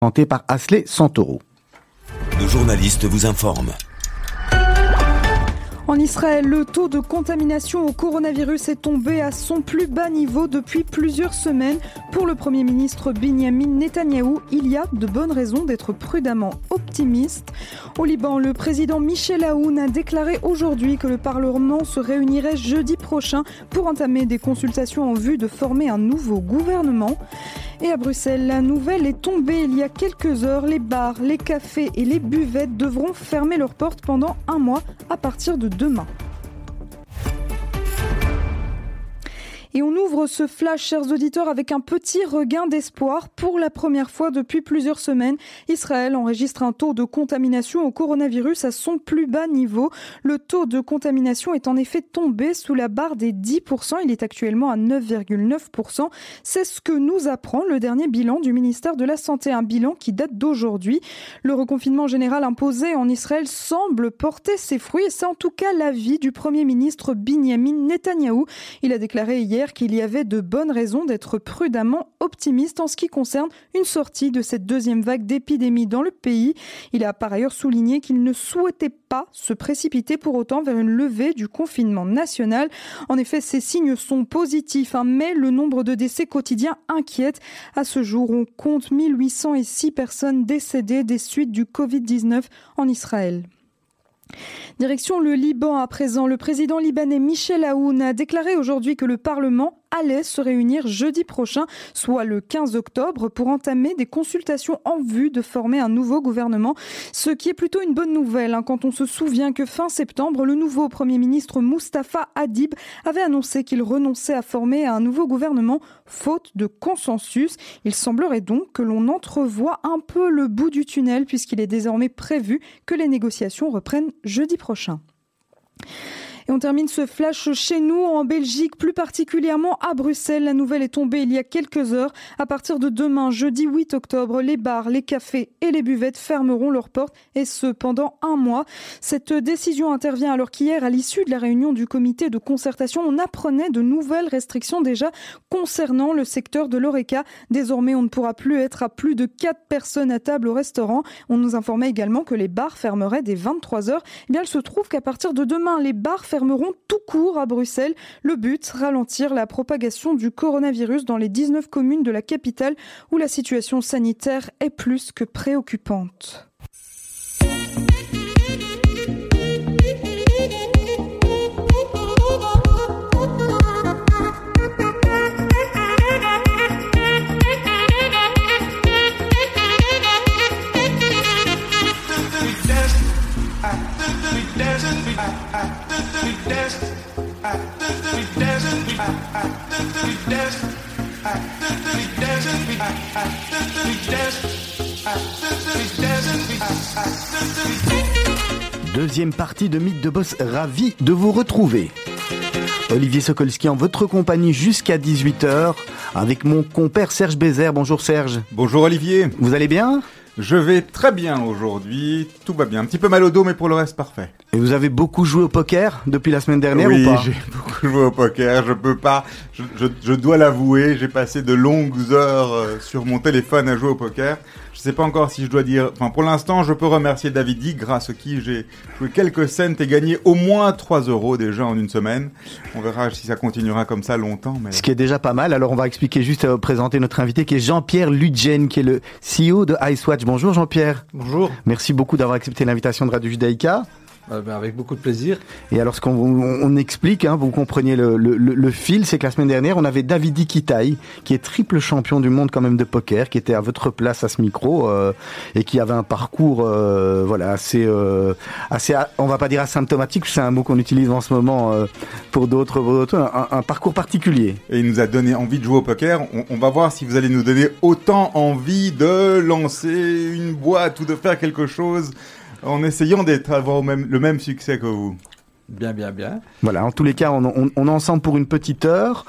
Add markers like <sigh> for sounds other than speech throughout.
présenté par Asley Santoro. Nos journalistes vous informent. En Israël, le taux de contamination au coronavirus est tombé à son plus bas niveau depuis plusieurs semaines. Pour le Premier ministre Benjamin Netanyahou, il y a de bonnes raisons d'être prudemment optimiste. Au Liban, le président Michel Aoun a déclaré aujourd'hui que le Parlement se réunirait jeudi prochain pour entamer des consultations en vue de former un nouveau gouvernement. Et à Bruxelles, la nouvelle est tombée il y a quelques heures. Les bars, les cafés et les buvettes devront fermer leurs portes pendant un mois à partir de demain. Et on ouvre ce flash, chers auditeurs, avec un petit regain d'espoir. Pour la première fois depuis plusieurs semaines, Israël enregistre un taux de contamination au coronavirus à son plus bas niveau. Le taux de contamination est en effet tombé sous la barre des 10%. Il est actuellement à 9,9%. C'est ce que nous apprend le dernier bilan du ministère de la Santé, un bilan qui date d'aujourd'hui. Le reconfinement général imposé en Israël semble porter ses fruits c'est en tout cas l'avis du Premier ministre Binyamin Netanyahou. Il a déclaré hier qu'il y avait de bonnes raisons d'être prudemment optimiste en ce qui concerne une sortie de cette deuxième vague d'épidémie dans le pays. Il a par ailleurs souligné qu'il ne souhaitait pas se précipiter pour autant vers une levée du confinement national. En effet, ces signes sont positifs, hein, mais le nombre de décès quotidiens inquiète. À ce jour, on compte 1806 personnes décédées des suites du Covid-19 en Israël. Direction le Liban à présent. Le président libanais Michel Aoun a déclaré aujourd'hui que le Parlement allait se réunir jeudi prochain, soit le 15 octobre, pour entamer des consultations en vue de former un nouveau gouvernement. Ce qui est plutôt une bonne nouvelle hein, quand on se souvient que fin septembre, le nouveau Premier ministre Mustafa Hadib avait annoncé qu'il renonçait à former un nouveau gouvernement faute de consensus. Il semblerait donc que l'on entrevoit un peu le bout du tunnel puisqu'il est désormais prévu que les négociations reprennent jeudi prochain. Et on termine ce flash chez nous, en Belgique, plus particulièrement à Bruxelles. La nouvelle est tombée il y a quelques heures. À partir de demain, jeudi 8 octobre, les bars, les cafés et les buvettes fermeront leurs portes, et ce pendant un mois. Cette décision intervient alors qu'hier, à l'issue de la réunion du comité de concertation, on apprenait de nouvelles restrictions déjà concernant le secteur de l'ORECA. Désormais, on ne pourra plus être à plus de 4 personnes à table au restaurant. On nous informait également que les bars fermeraient dès 23 heures. Eh bien, il se trouve qu'à partir de demain, les bars fermeront fermeront tout court à Bruxelles. Le but, ralentir la propagation du coronavirus dans les 19 communes de la capitale où la situation sanitaire est plus que préoccupante. Deuxième partie de Mythe de Boss, ravi de vous retrouver. Olivier Sokolski en votre compagnie jusqu'à 18h avec mon compère Serge Bézère. Bonjour Serge. Bonjour Olivier. Vous allez bien? Je vais très bien aujourd'hui, tout va bien. Un petit peu mal au dos, mais pour le reste, parfait. Et vous avez beaucoup joué au poker depuis la semaine dernière ou pas <laughs> j'ai beaucoup joué au poker, je peux pas, je, je, je dois l'avouer, j'ai passé de longues heures euh, sur mon téléphone à jouer au poker. Je sais pas encore si je dois dire. Enfin, pour l'instant, je peux remercier David Dick, grâce à qui j'ai joué quelques cents et gagné au moins 3 euros déjà en une semaine. On verra si ça continuera comme ça longtemps. Mais... Ce qui est déjà pas mal. Alors, on va expliquer juste à présenter notre invité qui est Jean-Pierre Ludgen, qui est le CEO de Icewatch. Bonjour Jean-Pierre. Bonjour. Merci beaucoup d'avoir accepté l'invitation de Radio Judaïka. Euh, ben, avec beaucoup de plaisir. Et alors, ce qu'on on explique, hein, vous compreniez le, le, le fil, c'est que la semaine dernière, on avait David Kitaï, qui est triple champion du monde quand même de poker, qui était à votre place à ce micro euh, et qui avait un parcours, euh, voilà, assez, euh, assez, on va pas dire asymptomatique, c'est un mot qu'on utilise en ce moment euh, pour d'autres, un, un, parcours particulier. Et il nous a donné envie de jouer au poker. On, on va voir si vous allez nous donner autant envie de lancer une boîte ou de faire quelque chose en essayant d'être avoir même, le même succès que vous. Bien, bien, bien. Voilà, en tous les cas, on, on, on est ensemble pour une petite heure.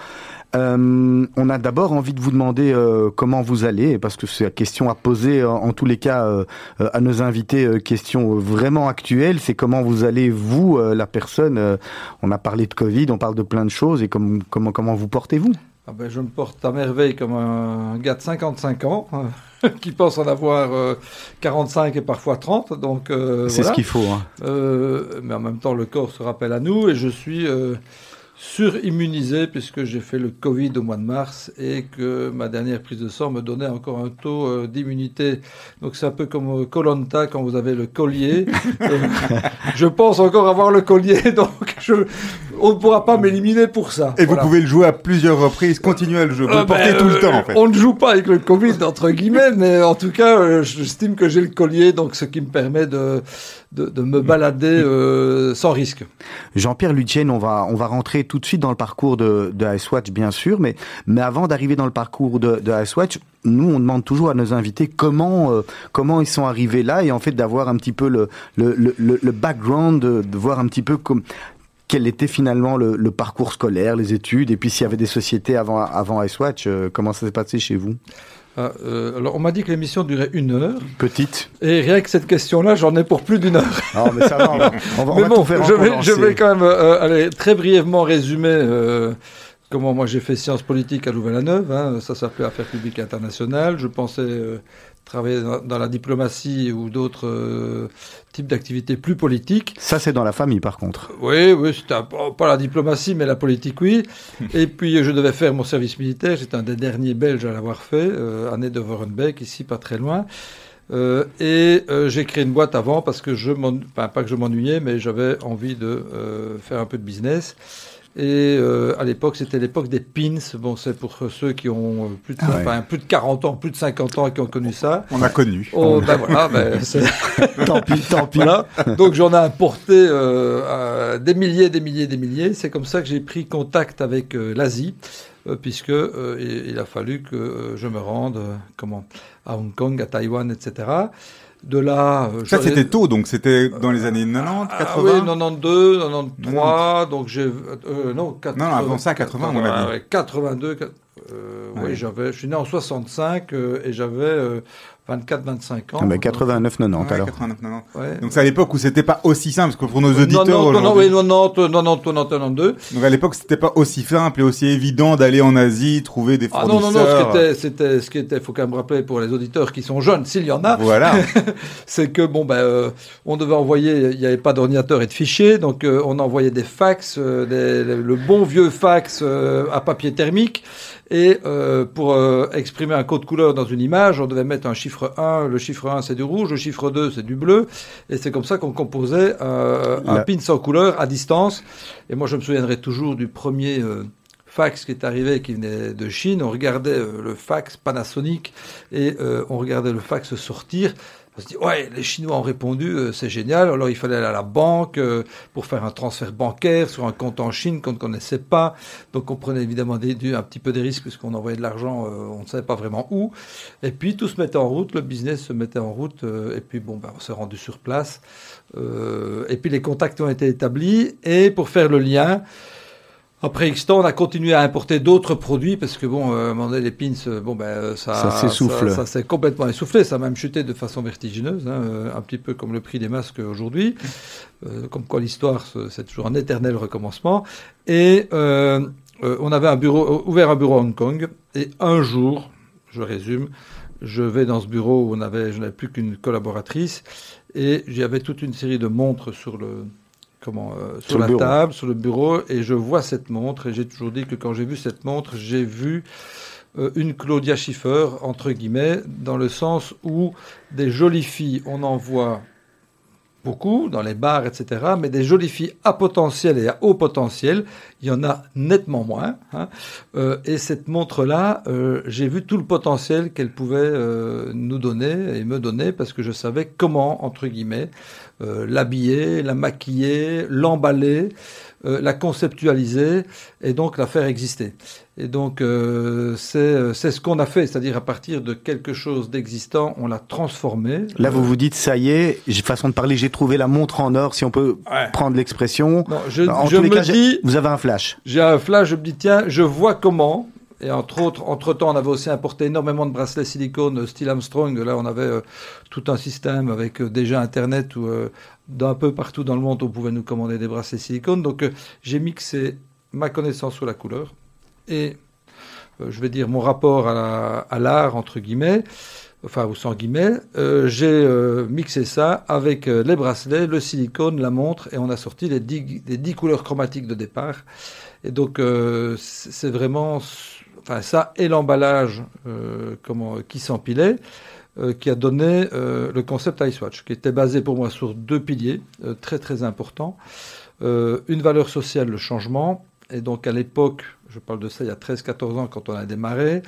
Euh, on a d'abord envie de vous demander euh, comment vous allez, parce que c'est la question à poser en, en tous les cas euh, à nos invités, euh, question vraiment actuelle, c'est comment vous allez, vous, la personne, on a parlé de Covid, on parle de plein de choses, et comme, comment, comment vous portez-vous? Ah ben, Je me porte à merveille comme un gars de 55 ans. <laughs> qui pense en avoir 45 et parfois 30. Donc, c'est ce qu'il faut. Hein. mais en même temps, le corps se rappelle à nous et je suis surimmunisé puisque j'ai fait le Covid au mois de mars et que ma dernière prise de sang me donnait encore un taux euh, d'immunité. Donc c'est un peu comme Colanta quand vous avez le collier. <laughs> je pense encore avoir le collier, <laughs> donc je, on ne pourra pas m'éliminer pour ça. Et vous pouvez le jouer à plusieurs reprises, continuer à le jouer, vous le euh, portez tout le euh, temps en fait. On ne joue pas avec le Covid entre guillemets, mais en tout cas, j'estime que j'ai le collier, donc ce qui me permet de de, me balader euh, sans risque. Jean-Pierre Lutien, on va on va rentrer tout de suite dans le parcours de, de Icewatch, bien sûr, mais mais avant d'arriver dans le parcours de, de Icewatch, nous on demande toujours à nos invités comment euh, comment ils sont arrivés là et en fait d'avoir un petit peu le le, le, le background, de, de voir un petit peu comme quel était finalement le, le, parcours scolaire, les études, et puis s'il y avait des sociétés avant, avant Icewatch, euh, comment ça s'est passé chez vous? Ah, euh, alors, on m'a dit que l'émission durait une heure. Petite. Et rien que cette question-là, j'en ai pour plus d'une heure. <laughs> Non, mais ça va, on va, on va, mais bon, faire je, vais, je vais quand même euh, aller très brièvement résumer euh, comment moi j'ai fait sciences politiques à Louvain-la-Neuve. Hein, ça s'appelait Affaires publiques internationales. Je pensais travailler dans, la diplomatie ou d'autres euh, types d'activités plus politiques. Ça, c'est dans la famille, par contre. Oui, oui, c'était pas la diplomatie, mais la politique, oui. <laughs> et puis, je devais faire mon service militaire. J'étais un des derniers Belges à l'avoir fait, euh, année de Vorenbeek, ici, pas très loin. Euh, et j'ai créé une boîte avant parce que je m'en, enfin, pas que je m'ennuyais, mais j'avais envie de faire un peu de business. Et euh, à l'époque, c'était l'époque des pins. Bon, c'est pour ceux qui ont euh, plus de, ah plus de 40 ans, plus de 50 ans et qui ont connu ça. On a connu. Oh, ben voilà, ben, <laughs> tant pis, tant pis. Donc j'en ai importé euh, des milliers, des milliers, des milliers. C'est comme ça que j'ai pris contact avec l'Asie, puisque il, a fallu que je me rende, comment, à Hong Kong, à Taïwan, etc. De là, euh, ça c'était tôt, donc c'était dans les années 90, 80. Ah, oui, 92, 93, donc j'ai euh, non, 80, non, avant ça 80, on a dit. 82, euh, oui, j'avais, je suis né en 65 euh, et j'avais 24-25 ans. Ah 89-90 ouais, alors. 89, 90. Ouais. Donc c'est à l'époque où c'était pas aussi simple, parce que pour nos auditeurs non, non, non, oui, 90, 90, 92. Donc à l'époque c'était pas aussi simple et aussi évident d'aller en Asie, trouver des fournisseurs. Ah non, non, non, ce qui était, c'était, ce qui était, faut quand même rappeler pour les auditeurs qui sont jeunes, s'il y en a. Voilà. c'est que bon, ben, euh, on devait envoyer, il n'y avait pas d'ordinateur et de fichiers, donc euh, on envoyait des fax, euh, des, le bon vieux fax à papier thermique. Et euh, pour euh, exprimer un code couleur dans une image, on devait mettre un chiffre 1. Le chiffre 1, c'est du rouge. Le chiffre 2, c'est du bleu. Et c'est comme ça qu'on composait euh, un pin sans couleur à distance. Et moi, je me souviendrai toujours du premier fax qui est arrivé, qui venait de Chine. On regardait le fax Panasonic et on regardait le fax sortir. On se dit, ouais, les Chinois ont répondu, euh, c'est génial. Alors il fallait aller à la banque euh, pour faire un transfert bancaire sur un compte en Chine qu'on ne connaissait pas. Donc on prenait évidemment un petit peu des risques puisqu'on envoyait de l'argent, euh, on ne savait pas vraiment où. Et puis tout se mettait en route, le business se mettait en route. et puis bon, ben, on s'est rendu sur place. et puis les contacts ont été établis. Et pour faire le lien, après X temps, on a continué à importer d'autres produits parce que bon, euh, les pins, euh, bon ben euh, ça, ça s'essouffle, ça, s'est complètement essoufflé, ça a même chuté de façon vertigineuse, hein, euh, un petit peu comme le prix des masques aujourd'hui. comme quoi l'histoire, c'est toujours un éternel recommencement. Et on avait un bureau, ouvert un bureau à Hong Kong, et un jour, je résume, je vais dans ce bureau où on avait, je n'avais plus qu'une collaboratrice, et j'avais toute une série de montres sur le comment, euh, sur, la table, sur le bureau, et je vois cette montre, et j'ai toujours dit que quand j'ai vu cette montre, j'ai vu euh, une Claudia Schiffer, entre guillemets, dans le sens où des jolies filles, on en voit beaucoup dans les bars, etc. Mais des jolies filles à potentiel et à haut potentiel, il y en a nettement moins. Hein. Euh, et cette montre-là, euh, j'ai vu tout le potentiel qu'elle pouvait euh, nous donner et me donner parce que je savais comment, entre guillemets, l'habiller, la maquiller, l'emballer. Euh, la conceptualiser et donc la faire exister. Et donc euh, euh, c'est ce qu'on a fait, c'est-à-dire à partir de quelque chose d'existant, on l'a transformé. Là, vous vous dites, ça y est, j'ai façon de parler, j'ai trouvé la montre en or, si on peut prendre l'expression. Je, je me dis, vous avez un flash. J'ai un flash, je me dis, tiens, je vois comment, et entre autres, entre-temps, on avait aussi importé énormément de bracelets silicone style Armstrong. Là, on avait euh, tout un système avec euh, déjà Internet où euh, d'un peu partout dans le monde, on pouvait nous commander des bracelets silicone. Donc, j'ai mixé ma connaissance sur la couleur et je vais dire, mon rapport à l'art, entre guillemets, enfin ou sans guillemets, j'ai mixé ça avec les bracelets, le silicone, la montre, et on a sorti les 10, les 10 couleurs chromatiques de départ. Et donc c'est vraiment, enfin ça et l'emballage comment qui s'empilait. qui a donné le concept Icewatch, qui était basé pour moi sur deux piliers très très importants. une valeur sociale, le changement, et donc à l'époque, je parle de ça il y a 13-14 ans quand on a démarré,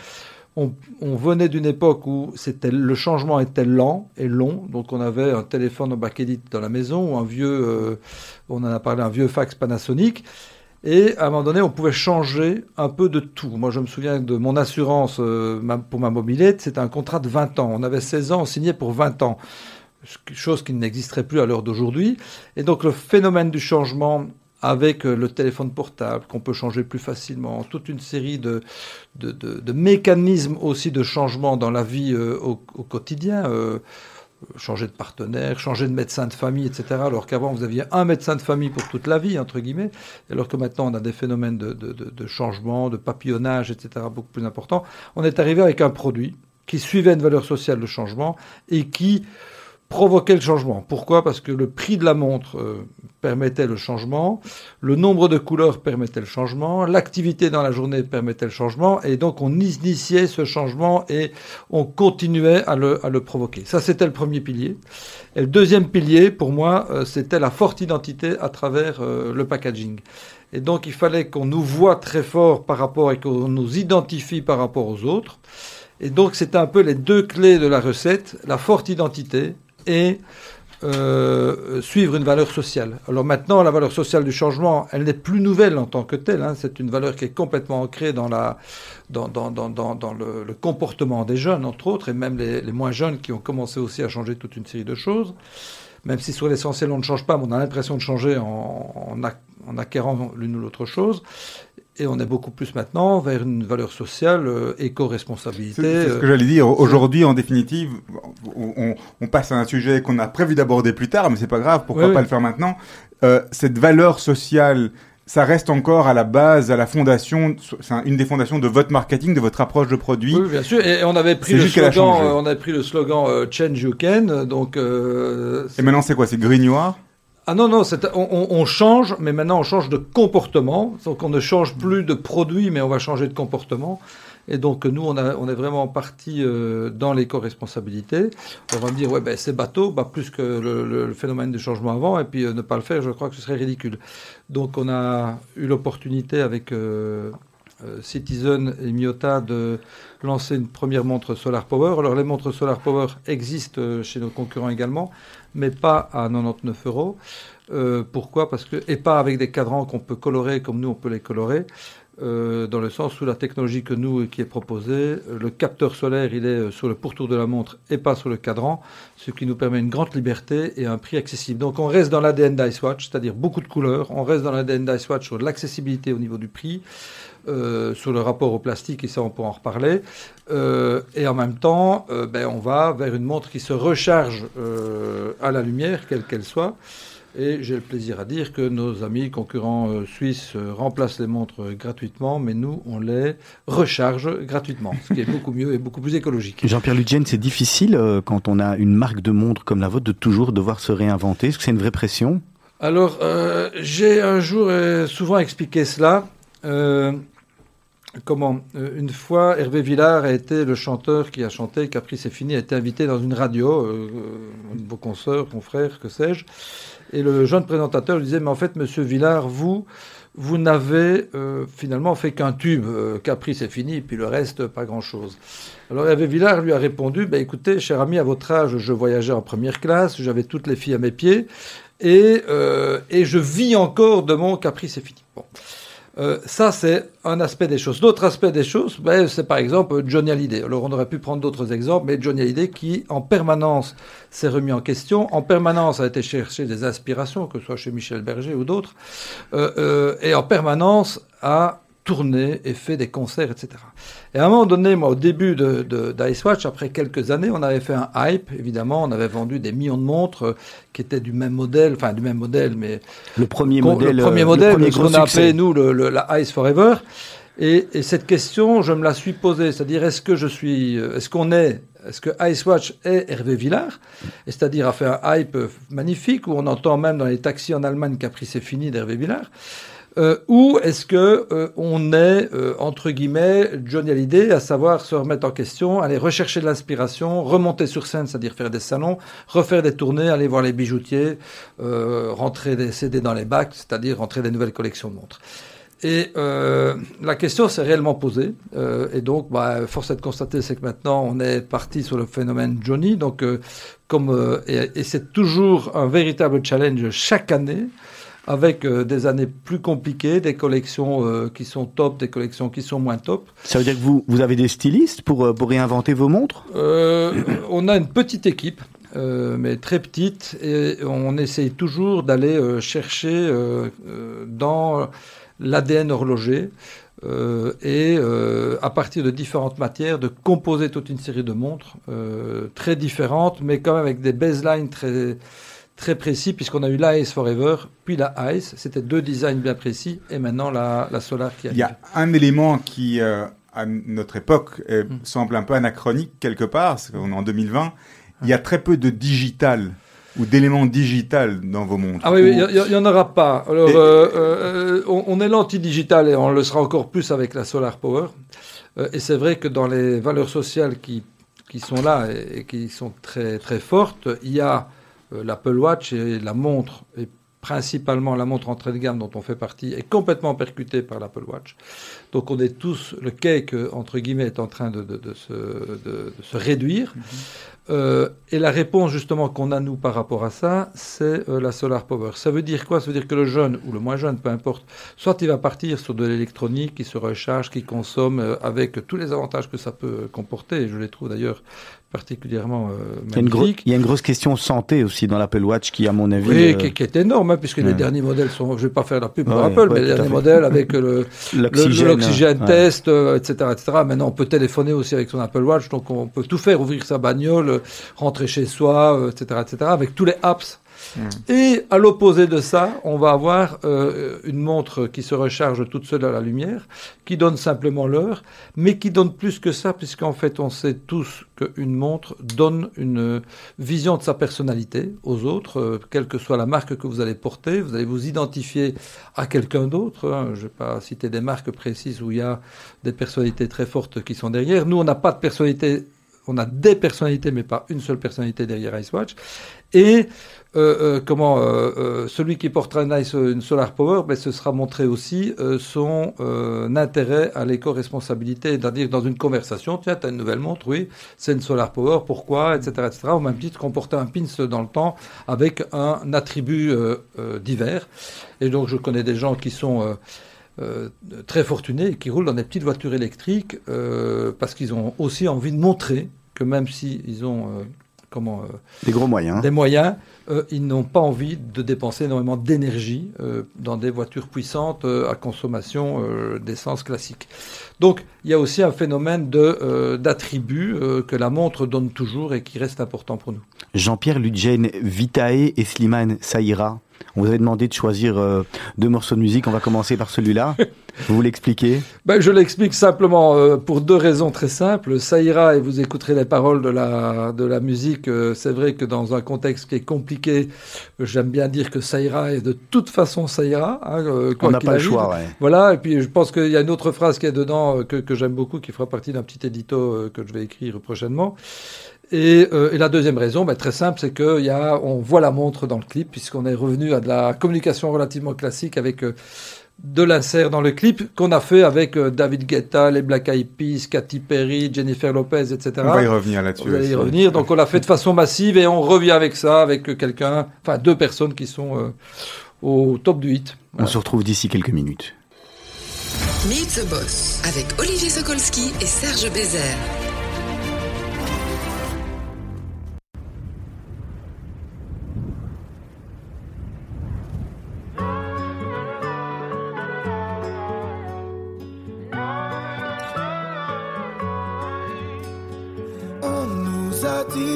on, venait d'une époque où c'était le changement était lent et long, donc on avait un téléphone en bakélite dans la maison ou un vieux, euh, on en a parlé, un vieux fax Panasonic. Et à un moment donné, on pouvait changer un peu de tout. Moi, je me souviens de mon assurance euh, pour ma mobilette, c'était un contrat de 20 ans. On avait 16 ans, on signait pour 20 ans chose qui n'existerait plus à l'heure d'aujourd'hui. Et donc le phénomène du changement avec euh, le téléphone portable qu'on peut changer plus facilement, toute une série de, de, de, mécanismes aussi de changement dans la vie euh, au, quotidien. Changer de partenaire, changer de médecin de famille, etc. Alors qu'avant, vous aviez un médecin de famille pour toute la vie, entre guillemets, alors que maintenant, on a des phénomènes de, changement, de papillonnage, etc., beaucoup plus importants. On est arrivé avec un produit qui suivait une valeur sociale de changement et qui provoquait le changement. Pourquoi? Parce que le prix de la montre euh, permettait le changement, le nombre de couleurs permettait le changement, l'activité dans la journée permettait le changement, et donc on initiait ce changement et on continuait à le, à le provoquer. Ça, c'était le premier pilier. Et le deuxième pilier, pour moi, euh, c'était la forte identité à travers euh, le packaging. Et donc il fallait qu'on nous voit très fort par rapport et qu'on nous identifie par rapport aux autres. Et donc c'était un peu les deux clés de la recette, la forte identité et euh, suivre une valeur sociale. Alors maintenant, la valeur sociale du changement, elle n'est plus nouvelle en tant que telle. Hein. C'est une valeur qui est complètement ancrée dans, la, dans, dans, dans, dans le, comportement des jeunes, entre autres, et même les, les, moins jeunes qui ont commencé aussi à changer toute une série de choses. Même si sur l'essentiel on ne change pas, mais on a l'impression de changer en, en, en acquérant l'une ou l'autre chose. Et on est beaucoup plus maintenant vers une valeur sociale, euh, éco-responsabilité. C'est ce que j'allais dire. Euh, Aujourd'hui, en définitive, on, on, passe à un sujet qu'on a prévu d'aborder plus tard, mais c'est pas grave. Pourquoi pas le faire maintenant euh, Cette valeur sociale, ça reste encore à la base, à la fondation, c'est une des fondations de votre marketing, de votre approche de produit. Oui, bien sûr. Et on avait pris le slogan, on avait pris le slogan Change You Can. Donc. et maintenant, c'est quoi? C'est noir ah non, non, on, change, mais maintenant on change de comportement. Donc on ne change plus de produit, mais on va changer de comportement. Et donc nous, on, a, on est vraiment parti euh, dans l'éco-responsabilité. On va me dire, ouais, ben, c'est bateau, bah, plus que le, phénomène de changement avant, et puis euh, ne pas le faire, je crois que ce serait ridicule. Donc on a eu l'opportunité avec euh, Citizen et Miota de lancer une première montre Solar Power. Alors les montres Solar Power existent chez nos concurrents également mais pas à 99 euros. Euh, pourquoi? Parce que et pas avec des cadrans qu'on peut colorer comme nous on peut les colorer. Euh, dans le sens où la technologie que nous qui est proposée, le capteur solaire il est sur le pourtour de la montre et pas sur le cadran, ce qui nous permet une grande liberté et un prix accessible. Donc on reste dans l'ADN d'IceWatch, c'est-à-dire beaucoup de couleurs, on reste dans l'ADN d'IceWatch sur l'accessibilité au niveau du prix, euh, sur le rapport au plastique, et ça on pourra en reparler. Euh, et en même temps, euh, ben, on va vers une montre qui se recharge à la lumière, quelle qu'elle soit. Et j'ai le plaisir à dire que nos amis concurrents suisses remplacent les montres gratuitement, mais nous, on les recharge gratuitement, ce qui est beaucoup mieux et beaucoup plus écologique. Jean-Pierre Ludgen, c'est difficile quand on a une marque de montre comme la vôtre de toujours devoir se réinventer. Est-ce que c'est une vraie pression? Alors, j'ai un jour souvent expliqué cela comment euh, Une fois, Hervé Villard a été le chanteur qui a chanté Caprice est fini, a été invité dans une radio, euh, euh, vos consoeurs, confrères, que sais-je. Et le jeune présentateur lui disait, mais en fait, monsieur Villard, vous, vous n'avez finalement fait qu'un tube, Caprice est fini, puis le reste, pas grand-chose. Alors Hervé Villard lui a répondu, bah, écoutez, cher ami, à votre âge, je voyageais en première classe, j'avais toutes les filles à mes pieds, et, et je vis encore de mon Caprice est fini. Euh, ça, c'est un aspect des choses. L'autre aspect des choses, ben, c'est par exemple Johnny Hallyday. Alors, on aurait pu prendre d'autres exemples, mais Johnny Hallyday qui, en permanence, s'est remis en question, en permanence a été chercher des inspirations, que ce soit chez Michel Berger ou d'autres, euh, euh, et en permanence a tourné et fait des concerts, etc. Et à un moment donné, moi, au début de, de d'Icewatch, après quelques années, on avait fait un hype, évidemment, on avait vendu des millions de montres euh, qui étaient du même modèle, enfin du même modèle, mais le premier modèle, le premier modèle, ce qu'on a appelé nous le, la Ice Forever. Et, et, cette question, je me la suis posée, c'est-à-dire est-ce que je suis, est-ce qu'on est, est-ce que Icewatch est Hervé Villard, c'est-à-dire a fait un hype magnifique où on entend même dans les taxis en Allemagne qu'après c'est fini d'Hervé Villard. Euh, ou est-ce que euh, on est euh, entre guillemets Johnny Hallyday, à savoir se remettre en question, aller rechercher de l'inspiration, remonter sur scène, c'est-à-dire faire des salons, refaire des tournées, aller voir les bijoutiers, rentrer des CD dans les bacs, c'est-à-dire rentrer des nouvelles collections de montres. Et la question s'est réellement posée. et donc, bah, force est de constater, c'est que maintenant, on est parti sur le phénomène Johnny. Donc, comme et c'est toujours un véritable challenge chaque année avec euh, des années plus compliquées, des collections euh, qui sont top, des collections qui sont moins top. Ça veut dire que vous, vous avez des stylistes pour, euh, pour réinventer vos montres? On a une petite équipe. mais très petite, et on essaye toujours d'aller chercher dans l'ADN horloger et à partir de différentes matières de composer toute une série de montres très différentes, mais quand même avec des baselines très très précis, puisqu'on a eu la Ice Forever, puis la Ice. C'était deux designs bien précis, et maintenant la, la Solar qui arrive. Il y a un élément qui, euh, à notre époque, hmm. semble un peu anachronique quelque part, parce qu'on est en 2020. Il y a très peu de digital ou d'éléments digital dans vos montres Ah oui, il n'y en aura pas. Alors, euh, euh, on, est l'anti-digital et on le sera encore plus avec la Solar Power. et c'est vrai que dans les valeurs sociales qui, qui sont là et, et, qui sont très, très fortes, il y a l'Apple Watch et la montre, et principalement la montre entrée de gamme dont on fait partie, est complètement percutée par l'Apple Watch. Donc on est tous, le cake, entre guillemets, est en train de, se, réduire. Mhm. Euh, et la réponse justement qu'on a nous par rapport à ça, c'est euh, la solar power. Ça veut dire quoi? Ça veut dire que le jeune ou le moins jeune, peu importe, soit il va partir sur de l'électronique qui se recharge, qui consomme, avec tous les avantages que ça peut comporter. Et je les trouve d'ailleurs particulièrement euh, il, y a une il y a une grosse question santé aussi dans l'Apple Watch qui, à mon avis, oui, qui, qui, est énorme, hein, puisque les derniers modèles sont, je vais pas faire la pub pour Apple, mais les derniers modèles avec le <laughs> l'oxygène test, etc., euh, etc. Maintenant, on peut téléphoner aussi avec son Apple Watch, donc on peut tout faire, ouvrir sa bagnole, rentrer chez soi, etc., euh, etc., avec tous les apps Mm. Et à l'opposé de ça, on va avoir euh, une montre qui se recharge toute seule à la lumière, qui donne simplement l'heure, mais qui donne plus que ça, puisqu'en fait, on sait tous qu'une montre donne une vision de sa personnalité aux autres, euh, quelle que soit la marque que vous allez porter. Vous allez vous identifier à quelqu'un d'autre. Hein. Je ne vais pas citer des marques précises où il y a des personnalités très fortes qui sont derrière. Nous, on n'a pas de personnalité on a des personnalités, mais pas une seule personnalité derrière Icewatch. Et euh, euh, comment euh, celui qui portera une, Solar Power, ben, ce sera montré aussi son intérêt à l'éco-responsabilité, c'est-à-dire dans une conversation, tiens, tu une nouvelle montre, oui, c'est une Solar Power, pourquoi, etc., etc., au même titre qu'on portait un pins dans le temps avec un attribut divers. Et donc je connais des gens qui sont... très fortunés et qui roulent dans des petites voitures électriques parce qu'ils ont aussi envie de montrer que même s'ils ont comment des gros moyens, des moyens, euh, ils n'ont pas envie de dépenser énormément d'énergie euh, dans des voitures puissantes euh, à consommation d'essence classique. Donc il y a aussi un phénomène d'attributs que la montre donne toujours et qui reste important pour nous. Jean-Pierre Ludgen, Vitae et Slimane Saïra, on vous avait demandé de choisir euh, deux morceaux de musique. On va commencer par celui-là. <laughs> vous l'expliquez ben, Je l'explique simplement euh, pour deux raisons très simples. Ça ira et vous écouterez les paroles de la, de la musique. Euh, c'est vrai que dans un contexte qui est compliqué, j'aime bien dire que ça ira et de toute façon ça ira. Hein, on n'a pas le choix. Ouais. Voilà. Et puis je pense qu'il y a une autre phrase qui est dedans que, que j'aime beaucoup, qui fera partie d'un petit édito que je vais écrire prochainement. Euh, et, la deuxième raison, ben, très simple, c'est qu'on voit la montre dans le clip, puisqu'on est revenu à de la communication relativement classique avec euh, de l'insert dans le clip qu'on a fait avec euh, David Guetta, les Black Eyed Peas, Katy Perry, Jennifer Lopez, etc. On va y revenir là-dessus. On va y revenir. Donc on l'a fait de façon massive et on revient avec ça, avec quelqu'un, enfin deux personnes qui sont au top du hit. On se retrouve d'ici quelques minutes. Meet the Boss avec Olivier Sokolski et Serge Bézère.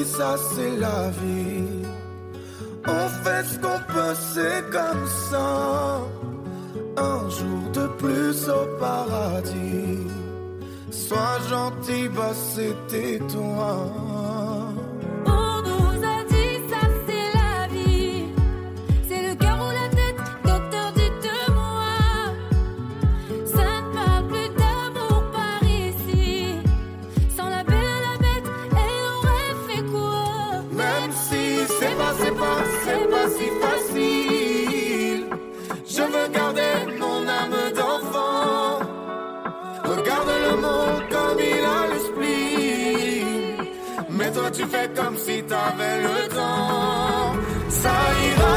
Ça c'est la vie. On fait ce qu'on peut, c'est comme ça. un jour de plus au paradis. Sois gentil, bah c'était toi. Tu fais comme si t'avais le temps. Ça ira,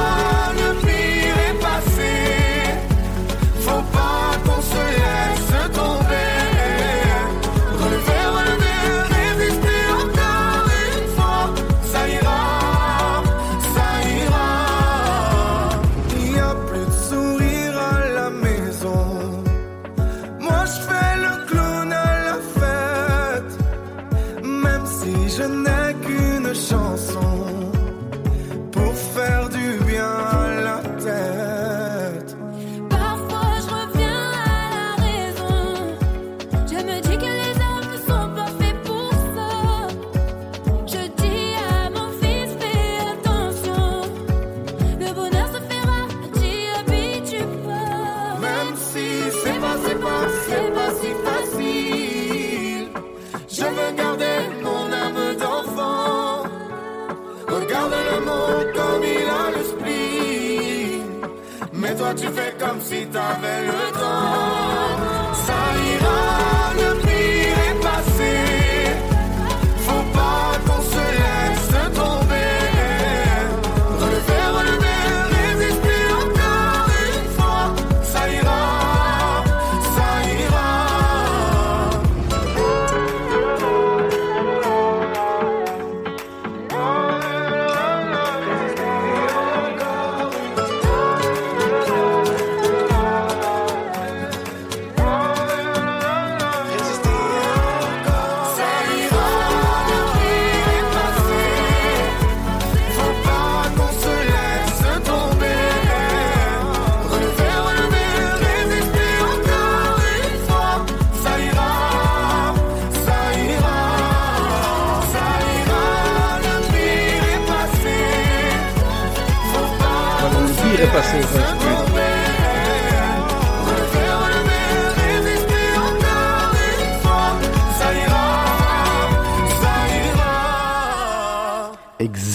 Voilà, qu'on le se